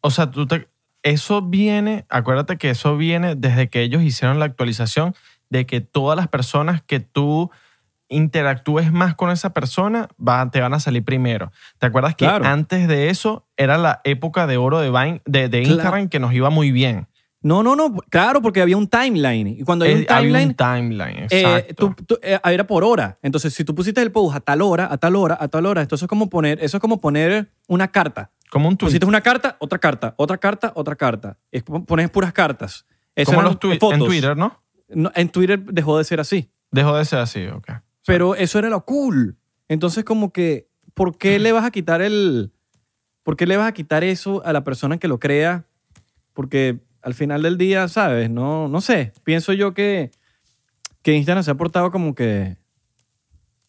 o sea, tú te- eso viene, acuérdate que eso viene desde que ellos hicieron la actualización de que todas las personas que tú interactúes más con esa persona va- te van a salir primero. ¿Te acuerdas que Claro. antes de eso era la época de oro de, Vine, de, de Claro. Instagram que nos iba muy bien? no, no, no, claro, porque había un timeline. Y cuando un había timeline, un timeline, eh, exacto. tú- tú- eh, era por hora. Entonces, si tú pusiste el post a tal hora, a tal hora, a tal hora, esto es como poner, eso es como poner una carta. como un tweet. Pusiste una carta, otra carta, otra carta, otra carta. Es pones puras cartas. Eso como los tweets en fotos. Twitter, ¿no? No, en Twitter dejó de ser así. Dejó de ser así, ok. Pero eso era lo cool. Entonces, como que, ¿por qué le vas a quitar el. ¿Por qué le vas a quitar eso a la persona que lo crea? Porque al final del día, ¿sabes? No, no sé. Pienso yo que, que Instagram se ha portado como que.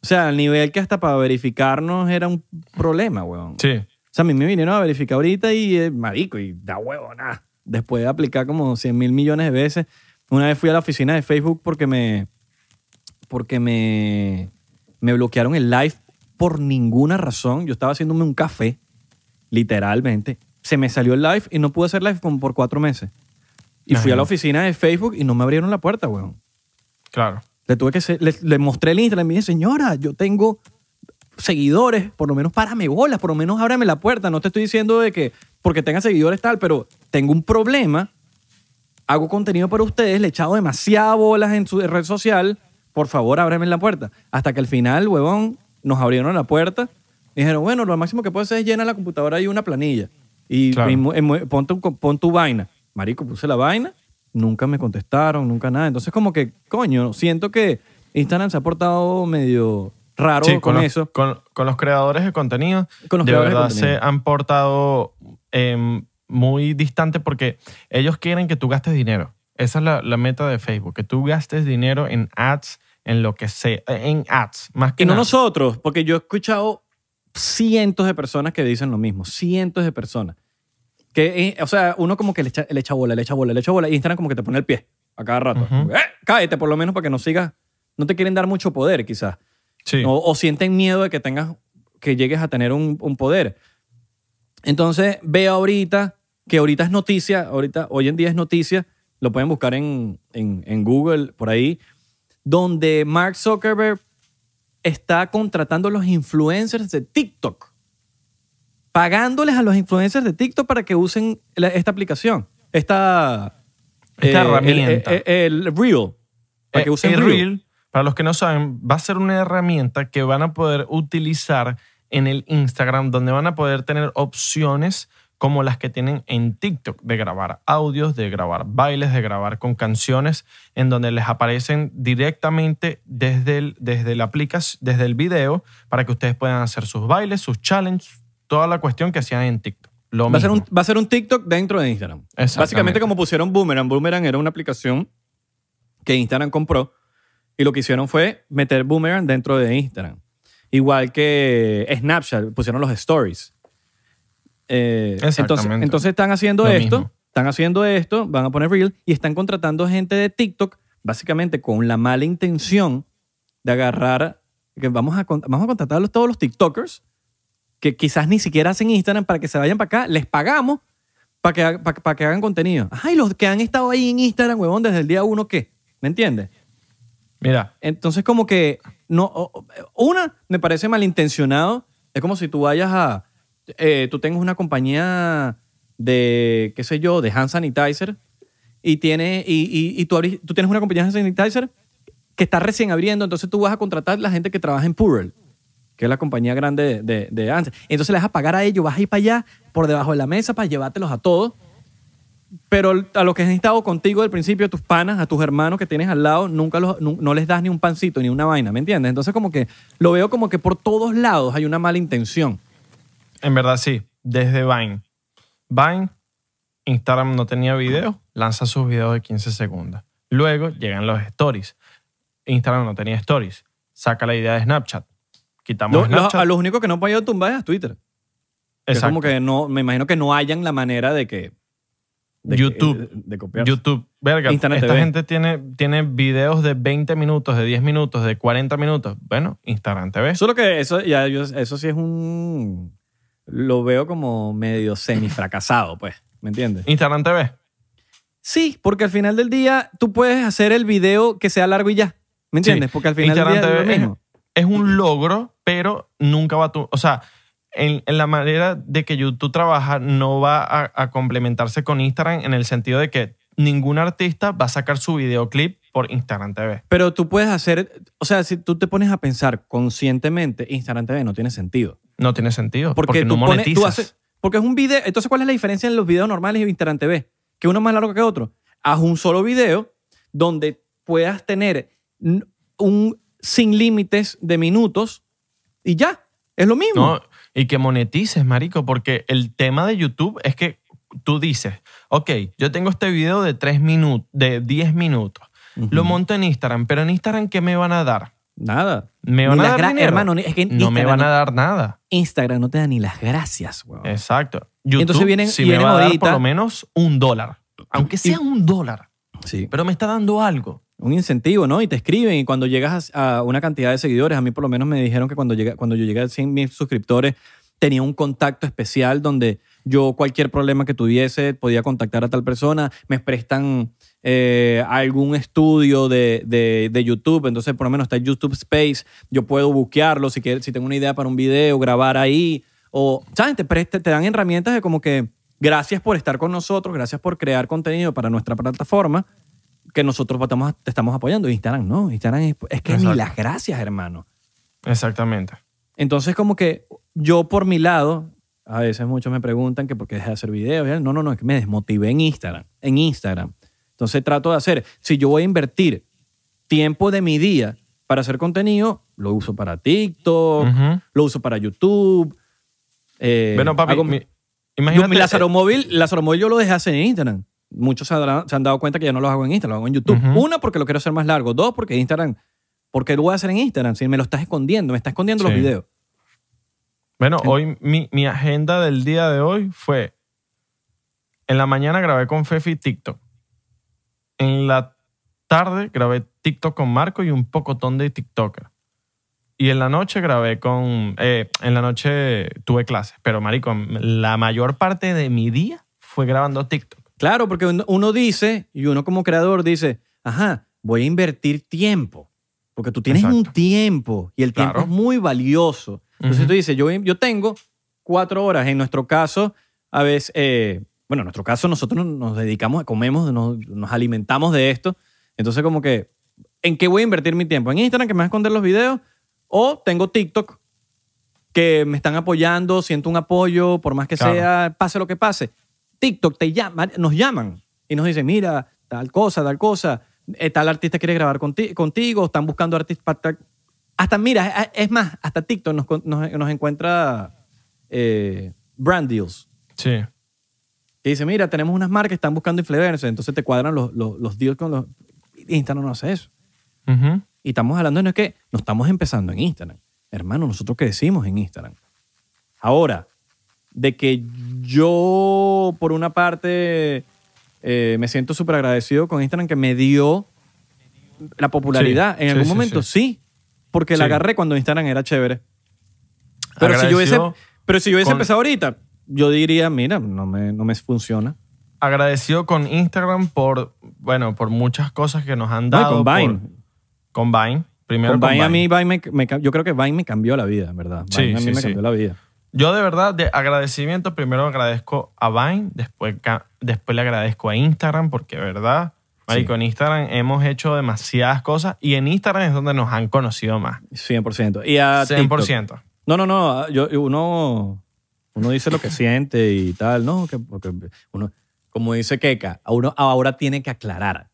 O sea, al nivel que hasta para verificarnos era un problema, weón. Sí. O sea, a mí me vinieron a verificar ahorita y, eh, marico, y da huevo, nada. Después de aplicar como 100 mil millones de veces. Una vez fui a la oficina de Facebook porque me, porque me, me bloquearon el live por ninguna razón. Yo estaba haciéndome un café, literalmente. Se me salió el live y no pude hacer live como por cuatro meses. Y fui a la oficina de Facebook y no me abrieron la puerta, weón. Claro. Le tuve que ser- le, le mostré el Instagram y me dije, señora, yo tengo seguidores, por lo menos párame bolas, por lo menos ábrame la puerta. No te estoy diciendo de que porque tenga seguidores tal, pero tengo un problema, hago contenido para ustedes, le he echado demasiadas bolas en su red social, por favor ábreme la puerta. Hasta que al final, huevón, nos abrieron la puerta y dijeron, bueno, lo máximo que puedes hacer es llenar la computadora y una planilla. Y, Claro. y mu- pon, tu, pon tu vaina. Marico, puse la vaina, nunca me contestaron, nunca nada. Entonces como que, coño, siento que Instagram se ha portado medio raro Sí, con, los, eso. Con, con los creadores de contenido, Con los de creadores de verdad contenido. se han portado em, muy distante porque ellos quieren que tú gastes dinero. Esa es la, la meta de Facebook, que tú gastes dinero en ads, en lo que sea, en ads, más que Y no nada. nosotros, porque yo he escuchado cientos de personas que dicen lo mismo, cientos de personas. Que, eh, o sea, uno como que le echa, le echa bola, le echa bola, le echa bola, y Instagram como que te pone el pie a cada rato. ¡Eh! Cállate por lo menos para que no sigas. No te quieren dar mucho poder, quizás. Sí. O, o sienten miedo de que tengas, que llegues a tener un, un poder. Entonces, veo ahorita, que ahorita es noticia, ahorita, hoy en día es noticia, lo pueden buscar en, en, en Google, por ahí, donde Mark Zuckerberg está contratando a los influencers de TikTok, pagándoles a los influencers de TikTok para que usen la- esta aplicación, esta, Esta el- herramienta. el, el- el Reel, para que Eh, usen el Reel. Reel, para los que no saben, va a ser una herramienta que van a poder utilizar en el Instagram, donde van a poder tener opciones como las que tienen en TikTok, de grabar audios, de grabar bailes, de grabar con canciones, en donde les aparecen directamente desde el, desde la aplicación, desde el video, para que ustedes puedan hacer sus bailes, sus challenges, toda la cuestión que hacían en TikTok. Lo Va a, ser un, va a ser un TikTok dentro de Instagram. Básicamente como pusieron Boomerang. Boomerang era una aplicación que Instagram compró y lo que hicieron fue meter Boomerang dentro de Instagram. Igual que Snapchat, pusieron los stories. Eh, entonces, están haciendo Lo esto, mismo. están haciendo esto, van a poner Reel y están contratando gente de TikTok básicamente con la mala intención de agarrar, que vamos a, vamos a contratar a todos los TikTokers que quizás ni siquiera hacen Instagram para que se vayan para acá, les pagamos para que, para, para que hagan contenido. Ay, los que han estado ahí en Instagram, huevón, desde el día uno, ¿qué? ¿Me entiendes? Mira, Entonces, como que, no, una, me parece malintencionado. Es como si tú vayas a, eh, tú tengas una compañía de, qué sé yo, de hand sanitizer y, tiene, y, y, tú, tienes una compañía de hand sanitizer que está recién abriendo, entonces tú vas a contratar la gente que trabaja en Purell, que es la compañía grande de, de. Entonces le vas a pagar a ellos, vas a ir para allá por debajo de la mesa para llevártelos a todos. Pero a los que han estado contigo del principio, a tus panas, a tus hermanos que tienes al lado, nunca los, nu- no les das ni un pancito ni una vaina, ¿me entiendes? Entonces como que lo veo como que por todos lados hay una mala intención. En verdad sí, desde Vine. Vine, Instagram no tenía video, lanza sus videos de 15 segundos. Luego llegan los stories. Instagram no tenía stories. Saca la idea de Snapchat. Quitamos Lo- los- Snapchat. a los únicos que no han podido tumbar es a Twitter. Es Exacto. como que no, me imagino que no hayan la manera de que, de, YouTube. de copiar. YouTube. Verga, Internet esta TV. gente tiene, tiene videos de 20 minutos, de 10 minutos, de 40 minutos. Bueno, Instagram TV. Solo que eso, ya, yo- eso sí es un... Lo veo como medio semifracasado, pues. ¿Me entiendes? Instagram TV. Sí, porque al final del día tú puedes hacer el video que sea largo y ya. ¿Me entiendes? Sí. Porque al final Instagram del día es TV lo es- mismo. Es un logro, pero nunca va a tu... O sea, en, en la manera de que YouTube trabaja no va a, a complementarse con Instagram en el sentido de que ningún artista va a sacar su videoclip por Instagram TV. Pero tú puedes hacer... O sea, si tú te pones a pensar conscientemente, Instagram TV no tiene sentido. No tiene sentido. Porque, Porque, tú no pones- monetizas. tú haces- porque es un video. Entonces, ¿cuál es la diferencia en los videos normales y Instagram TV? Que uno es más largo que otro. Haz un solo video donde puedas tener un sin límites de minutos y ya. Es lo mismo. No, y que monetices, marico, porque el tema de YouTube es que tú dices, ok, yo tengo este video de 3 minutos, de 10 minutos. Lo monto en Instagram, pero en Instagram, ¿qué me van a dar? Nada. ¿Me van Ni a dar dinero? Hermano, es que no me van a dar nada. Instagram no te da ni las gracias, weón. Exacto. YouTube Entonces vienen- sí me va a dar por lo menos un dólar. Aunque sea un dólar, Sí. pero me está dando algo. Un incentivo, ¿no? Y te escriben y cuando llegas a a una cantidad de seguidores, a mí por lo menos me dijeron que cuando, llegué, cuando yo llegué a 100 mil suscriptores tenía un contacto especial donde yo cualquier problema que tuviese podía contactar a tal persona, me prestan eh, algún estudio de, de- de YouTube, entonces por lo menos está YouTube Space, yo puedo buquearlo si, quiero- si tengo una idea para un video, grabar ahí, o, ¿sabes? Te, presta- te dan herramientas de como que gracias por estar con nosotros, gracias por crear contenido para nuestra plataforma, que nosotros estamos, te estamos apoyando. Instagram no, Instagram es, es que Exacto. ni las gracias, hermano. Exactamente. Entonces, como que yo por mi lado, a veces muchos me preguntan que por qué dejé de hacer videos. No, no, no, es que me desmotivé en Instagram. En Instagram. Entonces trato de hacer, si yo voy a invertir tiempo de mi día para hacer contenido, lo uso para TikTok, lo uso para YouTube. eh, Bueno, papi, hago- mi- yo, imagínate... mi Lázaro Móvil, Lázaro Móvil yo lo dejé hacer en Instagram. Muchos se, han dado cuenta que ya no lo hago en Instagram, lo hago en YouTube. Ujú. Una, porque lo quiero hacer más largo. Dos, porque Instagram. porque lo voy a hacer en Instagram? Si me lo estás escondiendo, me está escondiendo los videos. Bueno, hoy mi, mi agenda del día de hoy fue, en la mañana grabé con Fefi TikTok. En la tarde grabé TikTok con Marco y un pocotón de TikToker. Y en la noche grabé con... eh, en la noche tuve clases, pero marico, la mayor parte de mi día fue grabando TikTok. Claro, porque uno- dice, y uno como creador dice, ajá, voy a invertir tiempo. Porque tú tienes un tiempo y el tiempo es muy valioso. Entonces Ujú. tú dices, yo, yo tengo cuatro horas. En nuestro caso, a veces, eh, bueno, en nuestro caso nosotros nos dedicamos, comemos, nos, nos alimentamos de esto. Entonces como que, ¿en qué voy a invertir mi tiempo? ¿En Instagram que me va a esconder los videos? ¿O tengo TikTok que me están apoyando, siento un apoyo, por más que Claro. sea, pase lo que pase? TikTok te llama, nos llaman y nos dicen, mira, tal cosa, tal cosa, eh, tal artista quiere grabar conti- contigo, están buscando artistas Hasta, mira, es- más, hasta TikTok nos, nos, nos encuentra eh, brand deals. Sí. Que dice, mira, tenemos unas marcas que están buscando influencers, entonces te cuadran los, los, los deals con los... Instagram no hace eso. Y estamos hablando de no es que no estamos empezando en Instagram. Hermano, nosotros crecimos en Instagram. Ahora, de que yo, por una parte, eh, me siento súper agradecido con Instagram que me dio la popularidad. Sí, en sí, algún sí, momento sí. porque la agarré cuando Instagram era chévere. Pero si yo hubiese, pero si yo hubiese con- empezado ahorita, yo diría, mira, no me, no me funciona. Agradecido con Instagram por, bueno, por muchas cosas que nos han No, y dado. con por- Vine. con Vine. Primero Con con Vine, a mí, Vine. Me- me yo creo que Vine me cambió la vida, ¿verdad? Sí, Vine a mí sí, me sí. cambió la vida. Yo de verdad, de agradecimiento, primero agradezco a Vine, después, después le agradezco a Instagram, porque verdad, marico, Sí. en Instagram hemos hecho demasiadas cosas y en Instagram es donde nos han conocido más. 100%. Y a 100%. TikTok. No, no, no. Yo, uno, uno dice lo que siente y tal, ¿no? Que, porque uno, como dice Keka, uno ahora tiene que aclarar.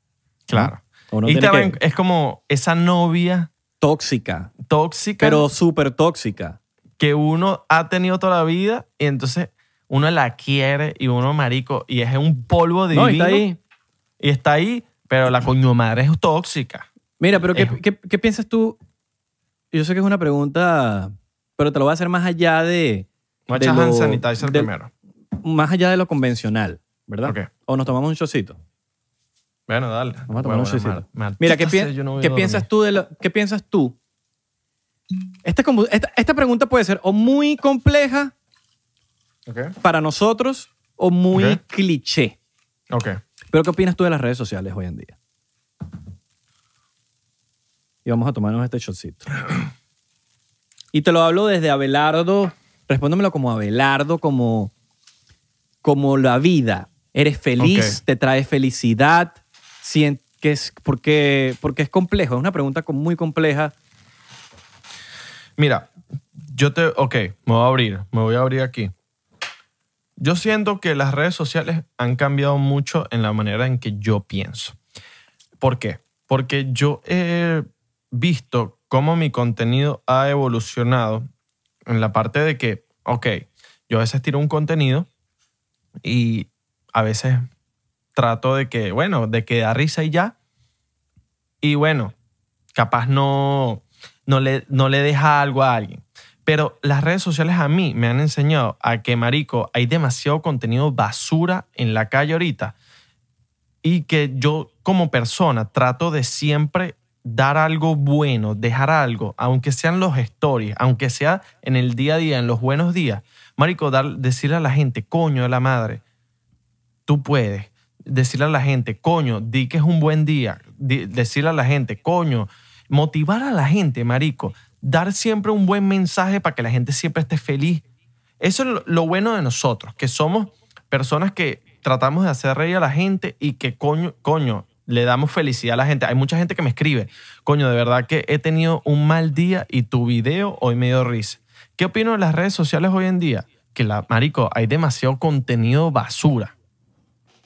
Claro. Uno Instagram que- es como esa novia Tóxica, tóxica pero súper tóxica. que uno ha tenido toda la vida y entonces uno la quiere y uno marico y es un polvo divino No, y está ahí. y está ahí, pero la coño madre es tóxica. Mira, pero ¿qué, Es- qué- qué piensas tú? Yo sé que es una pregunta, pero te lo voy a hacer más allá de... Voy a de echar lo- hand sanitizer de- primero. Más allá de lo convencional, ¿verdad? ¿O nos tomamos un shotcito? Bueno, dale. Vamos a tomar un Bueno, mal- Mira, ¿qué, pi- no piensas tú de lo, ¿Qué piensas tú? Esta, es como- esta, esta pregunta puede ser o muy compleja para nosotros o muy cliché. Ok. Pero ¿qué opinas tú de las redes sociales hoy en día? Y vamos a tomarnos este shotcito. Y te lo hablo desde Abelardo. Respóndemelo como Abelardo, como, como la vida. Eres feliz, te trae felicidad. Que es, porque, porque es complejo. Es una pregunta muy compleja. Mira, yo te. Ok, me voy a abrir. Me voy a abrir aquí. Yo siento que las redes sociales han cambiado mucho en la manera en que yo pienso. ¿Por qué? Porque yo he visto cómo mi contenido ha evolucionado en la parte de que, ok, yo a veces tiro un contenido y a veces trato de que, bueno, de que da risa y ya. Y bueno, capaz no, no, le, no le deja algo a alguien. Pero las redes sociales a mí me han enseñado a que, marico, hay demasiado contenido basura en la calle ahorita y que yo como persona trato de siempre dar algo bueno, dejar algo, aunque sean los stories, aunque sea en el día a día, en los buenos días. Marico, dar, decirle a la gente, coño de la madre, tú puedes. Decirle a la gente, coño, di que es un buen día. Decirle a la gente, coño, motivar a la gente, marico. Dar siempre un buen mensaje para que la gente siempre esté feliz. Eso es lo, lo bueno de nosotros, que somos personas que tratamos de hacer reír a la gente y que coño, coño, le damos felicidad a la gente. Hay mucha gente que me escribe, coño, de verdad que he tenido un mal día y tu video hoy me dio risa. ¿Qué opino de las redes sociales hoy en día? Que la, marico, hay demasiado contenido basura.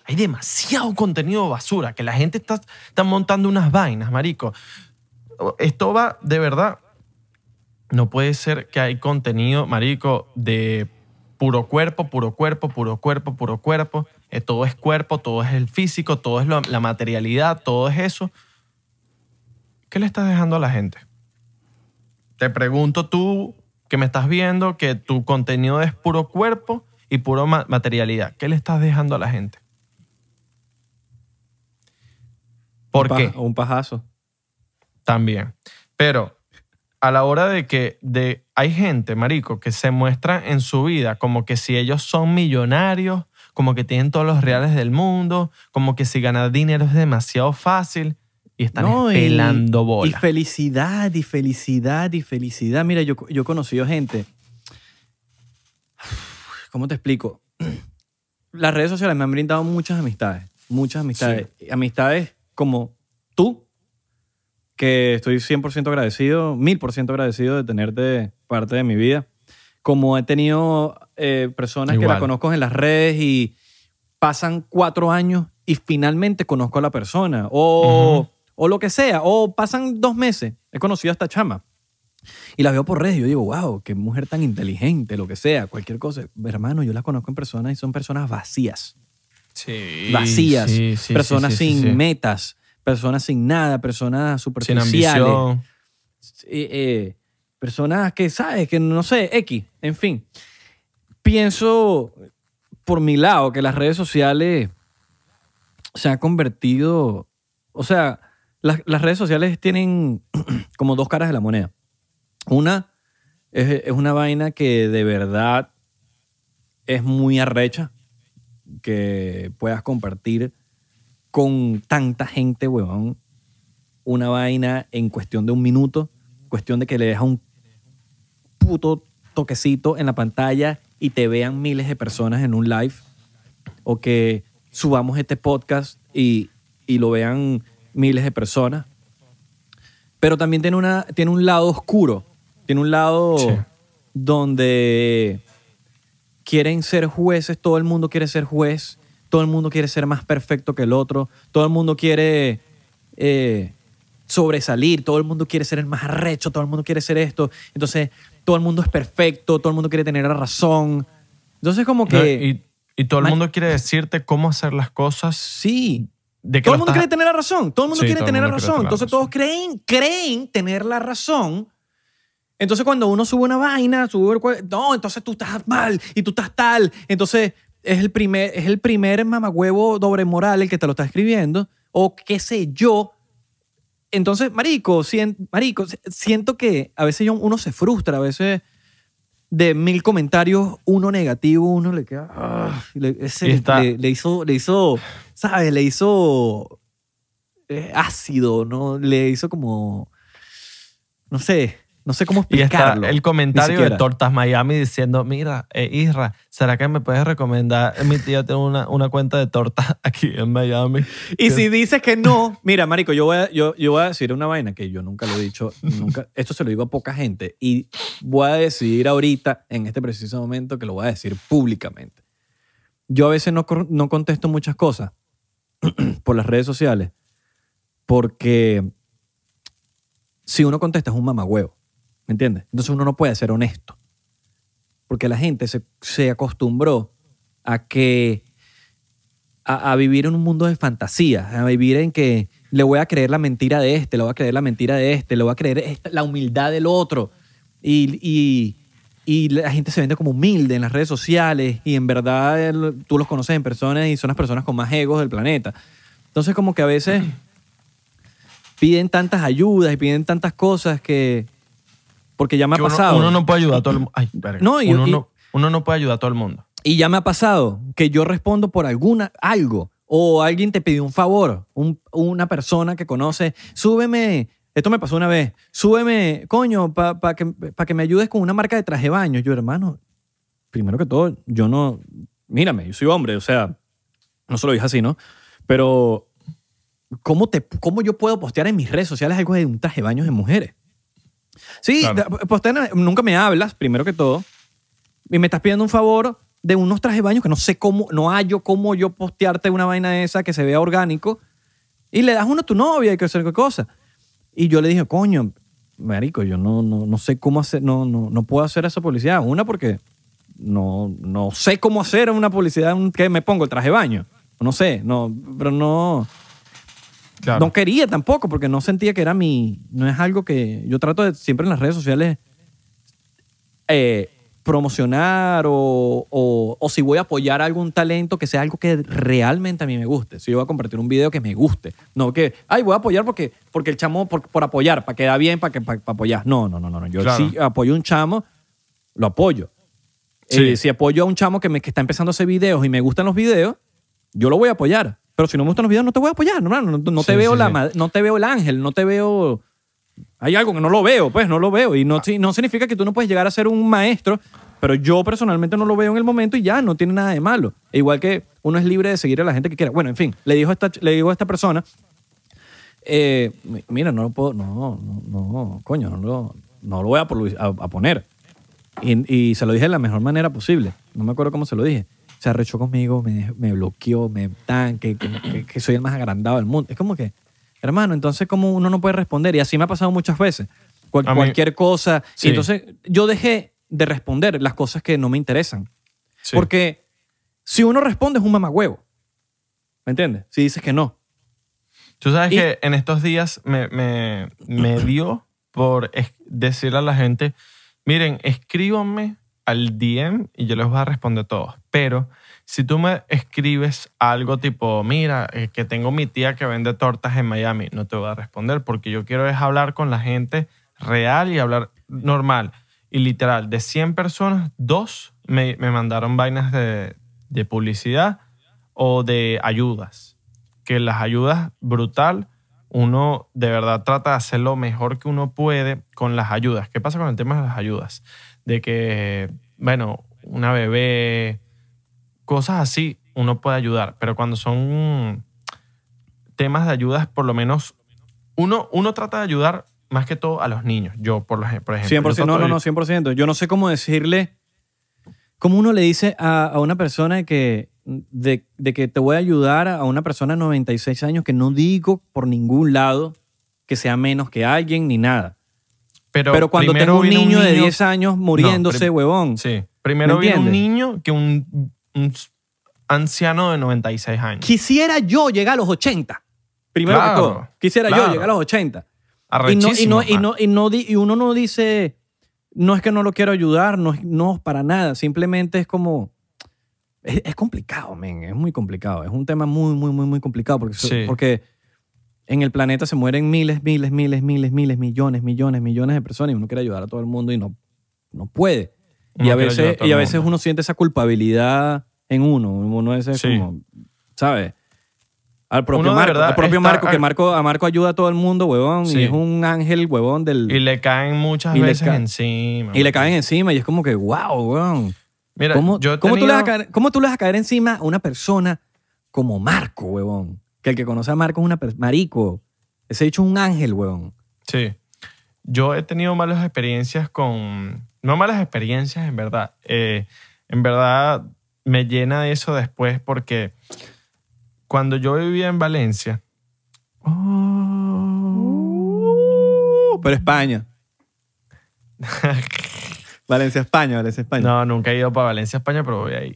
Hay demasiado contenido basura, que la gente está, está montando unas vainas, marico. Esto va, de verdad, no puede ser que hay contenido, marico, de puro cuerpo, puro cuerpo, puro cuerpo, puro cuerpo. Eh, todo es cuerpo, todo es el físico, todo es lo- la materialidad, todo es eso. ¿Qué le estás dejando a la gente? Te pregunto tú que me estás viendo que tu contenido es puro cuerpo y puro ma- materialidad. ¿Qué le estás dejando a la gente? ¿Por Un qué? Un pajazo. También. Pero a la hora de que de, hay gente, marico, que se muestra en su vida como que si ellos son millonarios, como que tienen todos los reales del mundo, como que si ganar dinero es demasiado fácil y están No, y- pelando Y bola. felicidad, y felicidad, y felicidad. Mira, yo, yo he conocido gente. ¿Cómo te explico? Las redes sociales me han brindado muchas amistades. Muchas amistades. Amistades como tú, que estoy 100% agradecido, 1000% agradecido de tenerte parte de mi vida. Como he tenido eh, personas que la conozco en las redes y pasan cuatro años y finalmente conozco a la persona. O, o lo que sea. O pasan dos meses. He conocido a esta chama. Y la veo por redes y yo digo, wow, qué mujer tan inteligente, lo que sea, cualquier cosa. Hermano, yo la conozco en personas y son personas vacías. Sí, Vacías. sí, sí, personas sí, sin metas. Personas sin nada. Personas Sin superficiales. ambición. eh, eh, personas que, ¿sabes? Que no sé, X, en fin. Pienso, por mi lado, que las redes sociales se han convertido, o sea, las, las redes sociales tienen como dos caras de la moneda. Una es, una vaina que de verdad es muy arrecha, que puedas compartir con tanta gente, huevón, una vaina en cuestión de un minuto, cuestión de que le deja un puto toquecito en la pantalla y te vean miles de personas en un live, o que subamos este podcast y, y lo vean miles de personas. Pero también tiene, una, tiene un lado oscuro, tiene un lado Sí. donde quieren ser jueces, todo el mundo quiere ser juez, todo el mundo quiere ser más perfecto que el otro, todo el mundo quiere eh, sobresalir, todo el mundo quiere ser el más arrecho, todo el mundo quiere ser esto, entonces todo el mundo es perfecto, todo el mundo quiere tener la razón. Entonces como ¿no? que... Y, y todo el mundo quiere decirte cómo hacer las cosas. Sí. De que Todo el mundo estás- quiere tener la razón. Todo el mundo Sí, quiere tener la mundo quiere razón. tener la Entonces razón. todos creen, creen tener la razón. Entonces cuando uno sube una vaina, sube el no, entonces tú estás mal y tú estás tal. Entonces es el primer, es el primer mamagüevo doble moral el que te lo está escribiendo, o qué sé yo. Entonces, marico, marico, siento que a veces uno se frustra, a veces de mil comentarios, uno negativo, uno le queda. Ah, le, le, hizo, le hizo, ¿sabes? Le hizo eh, ácido, ¿no? Le hizo como. No sé. No sé cómo explicarlo. Y está el comentario de Tortas Miami diciendo, mira, eh, Isra, ¿será que me puedes recomendar? Mi tía tiene una, una cuenta de tortas aquí en Miami. Y si dices que no, mira, marico, yo voy, a, yo, yo voy a decir una vaina que yo nunca lo he dicho, nunca, esto se lo digo a poca gente y voy a decidir ahorita, en este preciso momento, que lo voy a decir públicamente. Yo a veces no, no contesto muchas cosas por las redes sociales porque si uno contesta es un mamagüevo. ¿Me entiendes? Entonces uno no puede ser honesto. Porque la gente se, acostumbró a que. A, vivir en un mundo de fantasía, a vivir en que le voy a creer la mentira de este, le voy a creer la mentira de este, le voy a creer la humildad del otro. Y, y, la gente se vende como humilde en las redes sociales y en verdad tú los conoces en personas y son las personas con más egos del planeta. Entonces como que a veces piden tantas ayudas y piden tantas cosas que, porque ya me ha pasado. Uno no puede ayudar a todo el mundo. no, uno, no, uno no puede ayudar a todo el mundo. Y ya me ha pasado que yo respondo por alguna, algo. O alguien te pidió un favor, una persona que conoce, súbeme, esto me pasó una vez, súbeme, coño, para que, que me ayudes con una marca de traje de baño. Yo, hermano, primero que todo, yo no, mírame, yo soy hombre, o sea, no se lo dije así, ¿no? Pero, ¿cómo, te, ¿cómo yo puedo postear en mis redes sociales algo de un traje de baño de mujeres? Sí, pues nunca me hablas, primero que todo, y me estás pidiendo un favor de unos trajes de baño que no sé cómo, no hallo cómo yo postearte una vaina esa que se vea orgánico, y le das uno a tu novia y que hacer qué cosa. Y yo le dije, coño, marico, yo no, no, no sé cómo hacer, no, no, no puedo hacer esa publicidad. Una, porque no, no sé cómo hacer una publicidad que me pongo el traje de baño. No sé, no, pero no, no quería tampoco porque no sentía que era mi... No es algo que... Yo trato de siempre en las redes sociales eh, promocionar o, o, si voy a apoyar algún talento que sea algo que realmente a mí me guste. Si yo voy a compartir un video que me guste. No que, ay, voy a apoyar porque, porque el chamo, por, por apoyar, para quedar bien, para, que, para, apoyar. No, no, no, no. Yo si apoyo a un chamo, lo apoyo. Eh, si apoyo a un chamo que, me, que está empezando a hacer videos y me gustan los videos, yo lo voy a apoyar. Pero si no me gustan los videos, no te voy a apoyar, no, no, te veo la, no te veo el ángel, no te veo... Hay algo que no lo veo, pues no lo veo. Y no, no significa que tú no puedes llegar a ser un maestro, pero yo personalmente no lo veo en el momento y ya, no tiene nada de malo. E igual que uno es libre de seguir a la gente que quiera. Bueno, en fin, le dijo a esta, le digo a esta persona, eh, mira, no lo puedo, no, no, no, coño, no lo, no lo voy a, a, poner. Y, y, se lo dije de la mejor manera posible. No me acuerdo cómo se lo dije se arrechó conmigo, me, me bloqueó, me tan, que, que, soy el más agrandado del mundo. Es como que, hermano, entonces como uno no puede responder. Y así me ha pasado muchas veces. cualquier cosa. Y entonces yo dejé de responder las cosas que no me interesan. Porque si uno responde es un mamagüevo. ¿Me entiendes? Si dices que no. Tú sabes que en estos días me, me, me dio por decirle a la gente, miren, escríbanme al DM y yo les voy a responder todos. Pero si tú me escribes algo tipo, mira, eh, que tengo mi tía que vende tortas en Miami, no te voy a responder porque yo quiero es hablar con la gente real y hablar normal. Y literal, de 100 personas, dos me, mandaron vainas de, de publicidad o de ayudas. Que las ayudas, brutal, uno de verdad trata de hacer lo mejor que uno puede con las ayudas. ¿Qué pasa con el tema de las ayudas? De que, bueno, una bebé, cosas así, uno puede ayudar. Pero cuando son temas de ayudas, por lo menos, uno, uno trata de ayudar más que todo a los niños. Yo, por, por ejemplo. 100%, no, no, no, 100%. Yo no sé cómo decirle, cómo uno le dice a, a una persona que, de, de, que te voy a ayudar a una persona de 96 años que no digo por ningún lado que sea menos que alguien ni nada. Pero, cuando tengo un niño, de 10 años muriéndose, huevón. Sí. Primero viene un niño que un, anciano de 96 años. Quisiera yo llegar a los 80. Primero que todo. Quisiera yo llegar a los 80. Y, no, y, no, y, no, y, no, y uno no dice, no es que no lo quiero ayudar, no, no para nada. Simplemente es como, Es, complicado, men. Es muy complicado. Es un tema muy, muy, muy, muy complicado porque, porque en el planeta se mueren miles, miles, miles, miles, miles, millones, millones, millones de personas y uno quiere ayudar a todo el mundo y no, no puede. y a veces, y a veces uno siente esa culpabilidad en uno. Uno es como, ¿sabes? Al propio, Marco, al propio Marco, que Marco, a Marco ayuda a todo el mundo, huevón, y es un ángel, huevón, del... Y le caen muchas veces encima. Y le caen encima y es como que, wow, huevón. Mira, ¿Cómo, tú le vas a caer, ¿Cómo tú le vas a caer encima a una persona como Marco, huevón? Que el que conoce a Marco es una persona... Marico, ese es un ángel, huevón. Sí. Yo he tenido malas experiencias con... No malas experiencias, en verdad. Eh, en verdad me llena eso después porque cuando yo vivía en Valencia. Oh, pero España. Valencia, España, Valencia, España. No, nunca he ido para Valencia, España, pero voy ahí.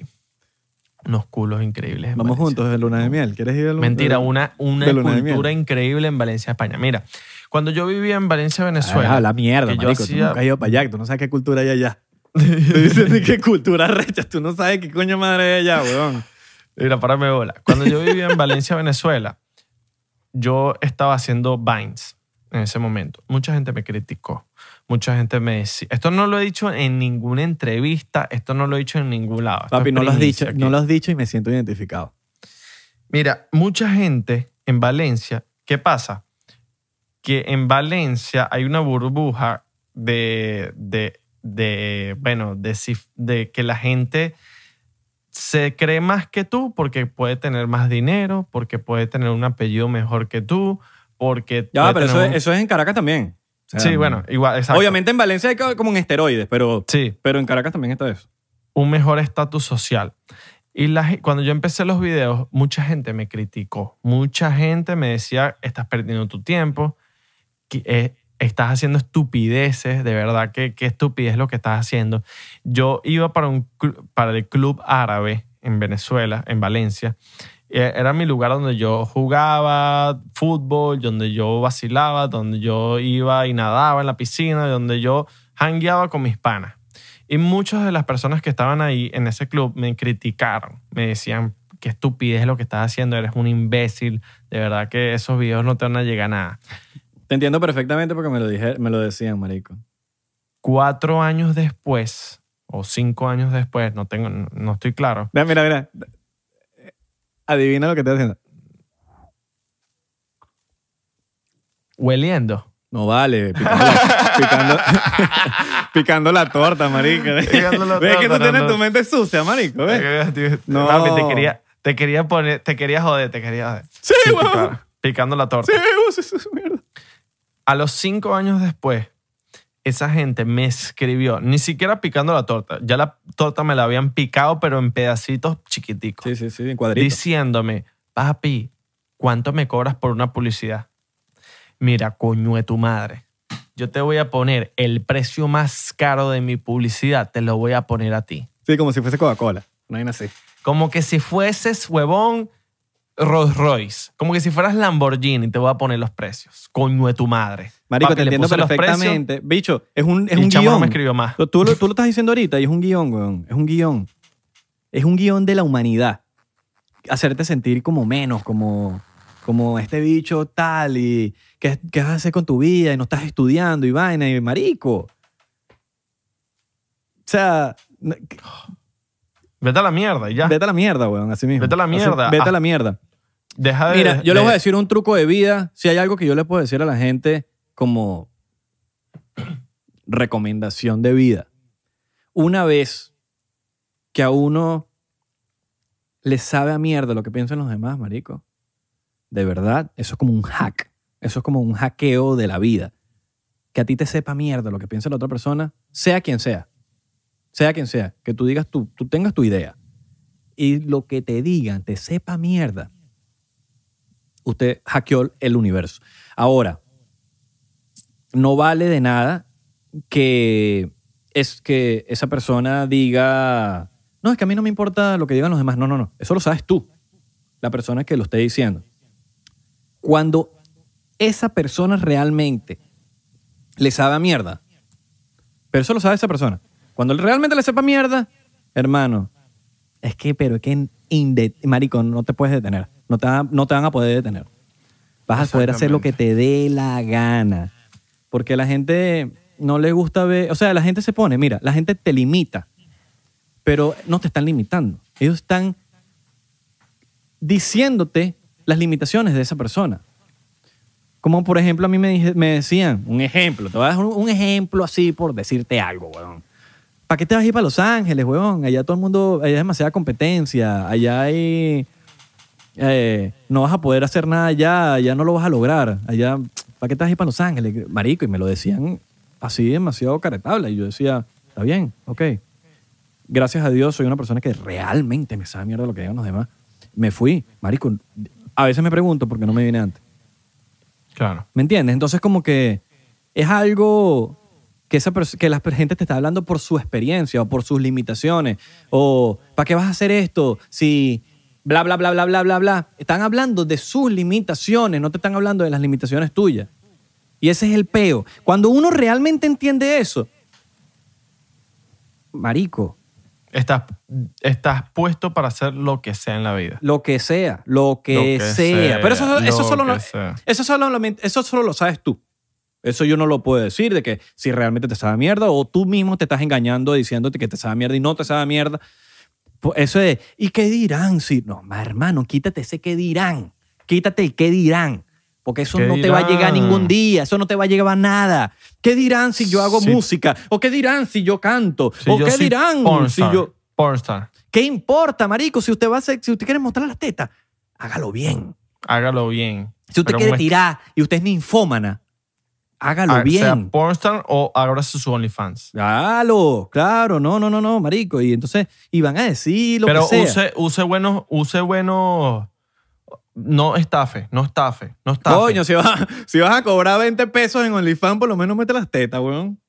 Unos culos increíbles. Vamos juntos de luna de miel. ¿Quieres ir de luna Mentira, una, una cultura increíble en Valencia, España. Mira, cuando yo vivía en Valencia, Venezuela. Ah, la mierda, marico. Tú nunca has ido para allá. Tú no sabes qué cultura hay allá. Te dicen qué cultura recha. Tú no sabes qué coño madre hay allá, weón. Mira, párame bola. Cuando yo vivía en Valencia, Venezuela, yo estaba haciendo Vines en ese momento. Mucha gente me criticó. Mucha gente me decía. Esto no lo he dicho en ninguna entrevista, esto no lo he dicho en ningún lado. Papi, no lo, has dicho, no lo has dicho y me siento identificado. Mira, mucha gente en Valencia, ¿qué pasa? Que en Valencia hay una burbuja de, de, de bueno, de, de que la gente se cree más que tú porque puede tener más dinero, porque puede tener un apellido mejor que tú, porque... Ya, pero eso, es, en Caracas también. sí, bueno, igual, exacto. Obviamente en Valencia hay como un esteroides, pero, sí. pero en Caracas también está eso. Un mejor estatus social. Y la, cuando yo empecé los videos, mucha gente me criticó. Mucha gente me decía, estás perdiendo tu tiempo, que, eh, estás haciendo estupideces, de verdad, que qué estupidez lo que estás haciendo. Yo iba para, un, para el club árabe en Venezuela, en Valencia. E, era mi lugar donde yo jugaba fútbol, donde yo vacilaba, donde yo iba y nadaba en la piscina, donde yo hangueaba con mis panas. Y muchas de las personas que estaban ahí en ese club me criticaron, me decían, qué estupidez lo que estás haciendo, eres un imbécil, de verdad que esos videos no te van a llegar a nada. Te entiendo perfectamente porque me lo, dije, me lo decían, marico. Cuatro años después, o cinco años después, no, tengo, no, estoy claro. Mira, mira, mira. Adivina lo que estoy haciendo. Hueliendo. No vale, picando, la, picando, picando la torta, marico. ¿Ves que tú tienes tu mente sucia, marico? ¿ves? No. te quería, te quería poner, te quería joder, te quería joder. Sí, weón. Picando la torta. Sí, sí, sí, mierda. A los cinco años después, esa gente me escribió, ni siquiera picando la torta, ya la torta me la habían picado, pero en pedacitos chiquiticos. Sí, sí, sí, en cuadritos. Diciéndome, papi, ¿cuánto me cobras por una publicidad? Mira, coño de tu madre. Yo te voy a poner el precio más caro de mi publicidad, te lo voy a poner a ti. Sí, como si fuese Coca-Cola. No hay nada así. Como que si fueses huevón Rolls Royce. Como que si fueras Lamborghini, te voy a poner los precios. Coño de tu madre. Marico, te entiendo perfectamente. Bicho, es un, es un guion. No me escribió más. Tú, lo, tú lo estás diciendo ahorita y es un guion, weón. Es un guion. Es un guion de la humanidad. Hacerte sentir como menos, como, como este bicho tal y ¿qué, qué vas a hacer con tu vida y no estás estudiando y vaina y marico. O sea, Vete a la mierda y ya. Vete a la mierda, weón, así mismo. Vete a la mierda. vete a la ah. mierda. Deja de, Mira, yo les voy a decir un truco de vida. Si hay algo que yo le puedo decir a la gente como recomendación de vida. Una vez que a uno le sabe a mierda lo que piensan los demás, marico, de verdad, eso es como un hack. Eso es como un hackeo de la vida. Que a ti te sepa mierda lo que piensa la otra persona, sea quien sea. Sea quien sea. Que tú digas tú, tú tengas tu idea. Y lo que te digan te sepa mierda usted hackeó el universo. Ahora, no vale de nada que, es que esa persona diga, no, es que a mí no me importa lo que digan los demás. No, no, no. Eso lo sabes tú, la persona que lo esté diciendo. Cuando esa persona realmente le sabe a mierda, pero eso lo sabe esa persona. Cuando realmente le sepa mierda, hermano, Es que, pero es que, marico, no te puedes detener. No te, no te van a poder detener. Vas a poder hacer lo que te dé la gana. Porque la gente no le gusta ver... O sea, la gente se pone, mira, la gente te limita, pero no te están limitando. Ellos están diciéndote las limitaciones de esa persona. Como por ejemplo a mí me, decían, un ejemplo, te voy a dar un, un ejemplo así por decirte algo, weón. ¿Para qué te vas a ir para Los Ángeles, weón? Allá todo el mundo, allá hay demasiada competencia, allá hay... eh, no vas a poder hacer nada allá, allá no lo vas a lograr, allá... ¿Para qué te vas a ir para Los Ángeles? Marico, y me lo decían así demasiado caretable. Y yo decía, está bien, ok. Gracias a Dios soy una persona que realmente me sabe mierda lo que digan los demás. Me fui, marico. A veces me pregunto por qué no me vine antes. Claro. ¿Me entiendes? Entonces como que es algo que, esa que la gente te está hablando por su experiencia o por sus limitaciones. O ¿para qué vas a hacer esto si bla, bla, bla, bla, bla, bla, bla? Están hablando de sus limitaciones, no te están hablando de las limitaciones tuyas. Y ese es el peo. Cuando uno realmente entiende eso, marico, Estás, estás puesto para hacer lo que sea en la vida. lo que sea, lo que, Lo que sea. sea, Pero eso, eso lo solo sea. eso, solo, lo- eso solo lo sabes tú. Eso yo no lo puedo decir de que si realmente te sabe mierda o tú mismo te estás engañando diciéndote que te sabe mierda y no te sabe mierda. Pues eso es, ¿y qué dirán? Si, no, ma, hermano, quítate ese qué dirán. Quítate el qué dirán. Porque eso ¿Qué no te va a llegar ningún día, eso no te va a llegar a nada. ¿Qué dirán si yo hago Sí. música? ¿O qué dirán si yo canto? Si ¿O yo qué dirán si yo... pornstar, ¿Qué importa, marico? Si usted va a hacer, si usted quiere mostrar las tetas, hágalo bien. hágalo bien. Si usted Pero quiere tirar y usted es ninfómana, hágalo Ah, Sea bien. pornstar o ábrase su OnlyFans. Hágalo, claro, no, no, no, no, marico. Y entonces, y van a decir lo Pero que sea. use, use buenos, use buenos. No estafe, no estafe, no estafe. Coño, si vas, si vas a cobrar 20 pesos en OnlyFans, por lo menos mete las tetas, weón.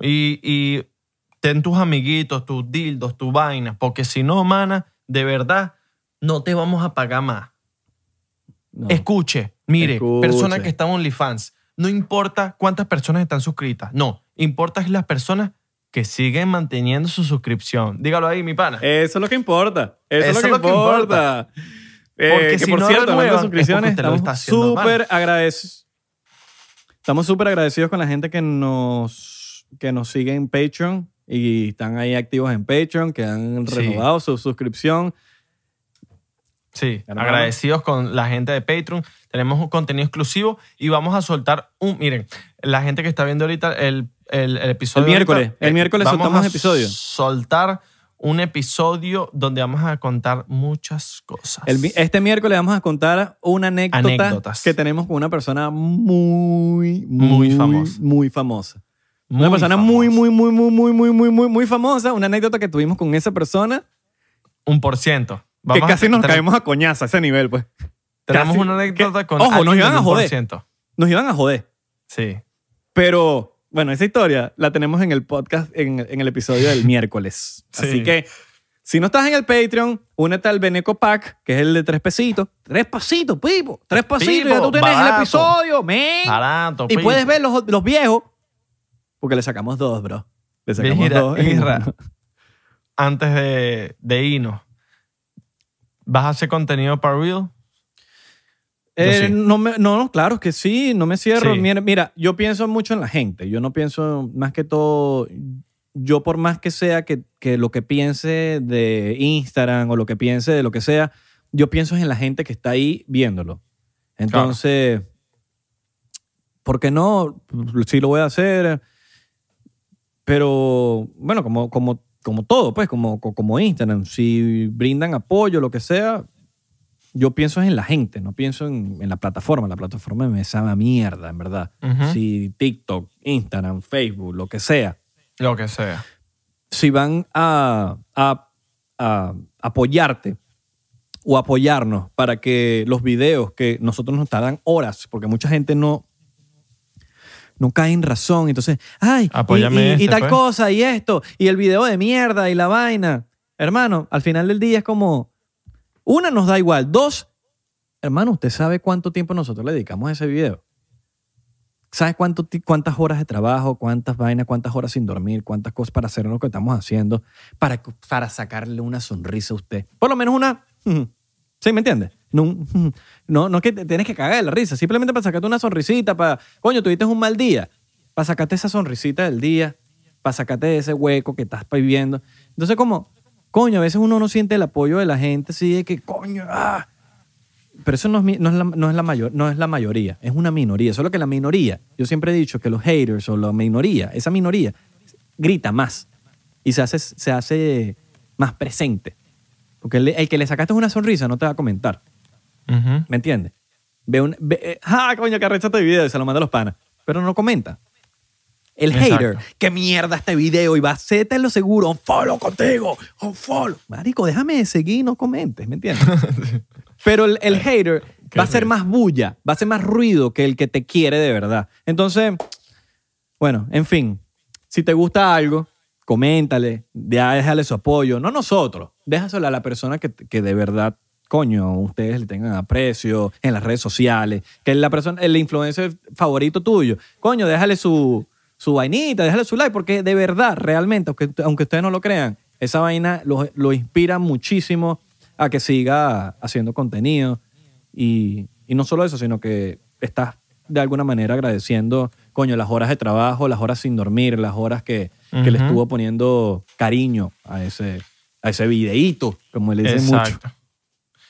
Y, y ten tus amiguitos, tus dildos, tus vainas, porque si no, mana, de verdad, no te vamos a pagar más. No. Escuche, mire, Escuche. persona que está en OnlyFans, no importa cuántas personas están suscritas, no, importa es las personas que siguen manteniendo su suscripción. Dígalo ahí, mi pana. Eso es lo que importa. Eso, Eso es lo que, importa. Eh, Porque que si por no cierto, renuevan, es suscripciones, porque lo estamos súper agradecidos. Estamos súper agradecidos con la gente que nos, que nos sigue en Patreon y están ahí activos en Patreon, que han Sí. renovado su suscripción. Sí, Hermano. agradecidos con la gente de Patreon. Tenemos un contenido exclusivo y vamos a soltar un. Miren, la gente que está viendo ahorita el, el, el episodio. El miércoles, ahorita, el miércoles vamos soltamos a episodio. Soltar un episodio donde vamos a contar muchas cosas. El este miércoles vamos a contar una anécdota Anécdotas. que tenemos con una persona muy, muy, Muy famosa. Muy famosa. Muy una persona famoso. muy, muy, muy, muy, muy, muy, muy, muy, muy famosa. Una anécdota que tuvimos con esa persona Un por ciento. Que Vamos casi nos caemos a coñaza a ese nivel, pues. Tenemos casi- una anécdota que- con. ojo, nos iban a joder. 1%. Nos iban a joder. Sí. Pero, bueno, esa historia la tenemos en el podcast, en, en el episodio del miércoles. Sí. Así que, si no estás en el Patreon, únete al Beneco Pack, que es el de tres pesitos. Tres pasitos, pipo. Tres pasitos. ya tú tienes el episodio, men. Barato. Y puedes ver los, los viejos, porque le sacamos dos, bro. Le sacamos Mira, dos. Isra, antes de, de irnos, ¿vas a hacer contenido para Real? Eh, sí. no, me- no, claro que sí, no me cierro. Sí. Mira, mira, yo pienso mucho en la gente. Yo no pienso más que todo. Yo, por más que sea que, que lo que piense de Instagram o lo que piense de lo que sea, yo pienso en la gente que está ahí viéndolo. Entonces, ¿por qué no? Sí lo voy a hacer. Pero, bueno, como, como, como todo, pues, como, como Instagram. Si brindan apoyo, lo que sea, yo pienso en la gente, no pienso en, en la plataforma. La plataforma me sabe a mierda, en verdad. Si TikTok, Instagram, Facebook, lo que sea, Lo que sea. si van a, a- a apoyarte o apoyarnos para que los videos que nosotros nos tardan horas, porque mucha gente no, no cae en razón, entonces, ay, y- Apóyame y, y este, tal pues. cosa, y esto, y el video de mierda, y la vaina. Hermano, al final del día es como, una nos da igual, dos, hermano, ¿usted sabe cuánto tiempo nosotros le dedicamos a ese video? ¿Sabes cuánto, cuántas horas de trabajo, cuántas vainas, cuántas horas sin dormir, cuántas cosas para hacer lo que estamos haciendo para, para sacarle una sonrisa a usted? Por lo menos una... ¿Sí me entiendes? No, no, no que tienes que cagar de la risa, simplemente para sacarte una sonrisita, para... Coño, tuviste un mal día, para sacarte esa sonrisita del día, para sacarte de ese hueco que estás viviendo. Entonces, como, coño, a veces uno no siente el apoyo de la gente, así de que, coño, ah, pero eso no es, no, es la, no, es la mayor, no es la mayoría, es una minoría. Solo que la minoría, yo siempre he dicho que los haters o la minoría, esa minoría, grita más y se hace, se hace más presente. Porque el, que le sacaste una sonrisa no te va a comentar. ¿Me entiendes? Ve un, ve, ah, coño, que arrecha este video y se lo manda a los panas. Pero no comenta. El hater, qué mierda este video y va a lo seguro, un follow contigo, un follow. Marico, déjame de seguir y no comentes, ¿me entiendes? Pero el, el hater va a ser más bulla, va a ser más ruido que el que te quiere de verdad. Entonces, bueno, en fin, si te gusta algo, coméntale, déjale su apoyo. No nosotros, déjaselo a la persona que, que de verdad coño, ustedes le tengan aprecio en las redes sociales, que la persona, el influencer favorito tuyo, coño, déjale su, su vainita, déjale su like, porque de verdad, realmente, aunque, aunque ustedes no lo crean, esa vaina lo, lo inspira muchísimo a que siga haciendo contenido. Y, y no solo eso, sino que estás de alguna manera agradeciendo, coño, las horas de trabajo, las horas sin dormir, las horas que, que le estuvo poniendo cariño a ese, a ese videíto, como le dicen mucho.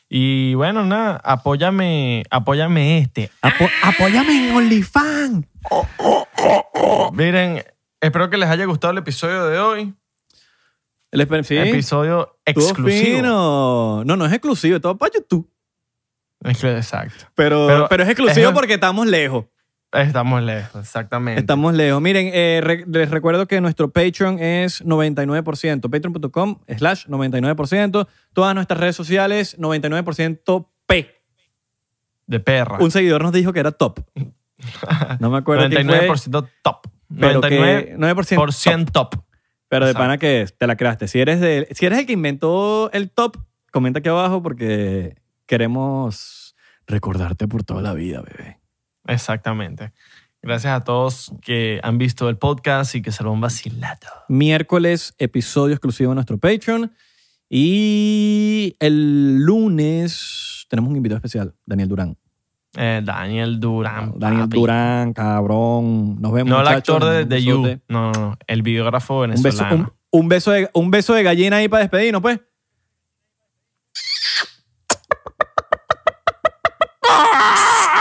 Y bueno, nada, apóyame, apóyame este. apóyame en OnlyFans. Miren, espero que les haya gustado el episodio de hoy. El episodio exclusivo. No, no es exclusivo, es todo para YouTube. Exacto. Pero, pero, es exclusivo porque estamos lejos. Estamos lejos, exactamente. Estamos lejos. Miren, eh, les recuerdo que nuestro Patreon es 99%. Patreon.com slash 99%. Todas nuestras redes sociales, 99% P. De perra. Un seguidor nos dijo que era top. No me acuerdo 99% top. 99% top. Pero de pana que te la creaste. Si eres, de, si eres el que inventó el top, comenta aquí abajo porque queremos recordarte por toda la vida, bebé. Exactamente. Gracias a todos que han visto el podcast y que se lo han vacilado. Miércoles, episodio exclusivo en nuestro Patreon. Y el lunes tenemos un invitado especial, Daniel Durán. Eh, Daniel Durán. Daniel. Durán, cabrón. Nos vemos. No el actor de, de You. No, no, no. El videógrafo venezolano. Un beso, un, beso, de, un beso de gallina ahí para despedirnos, pues.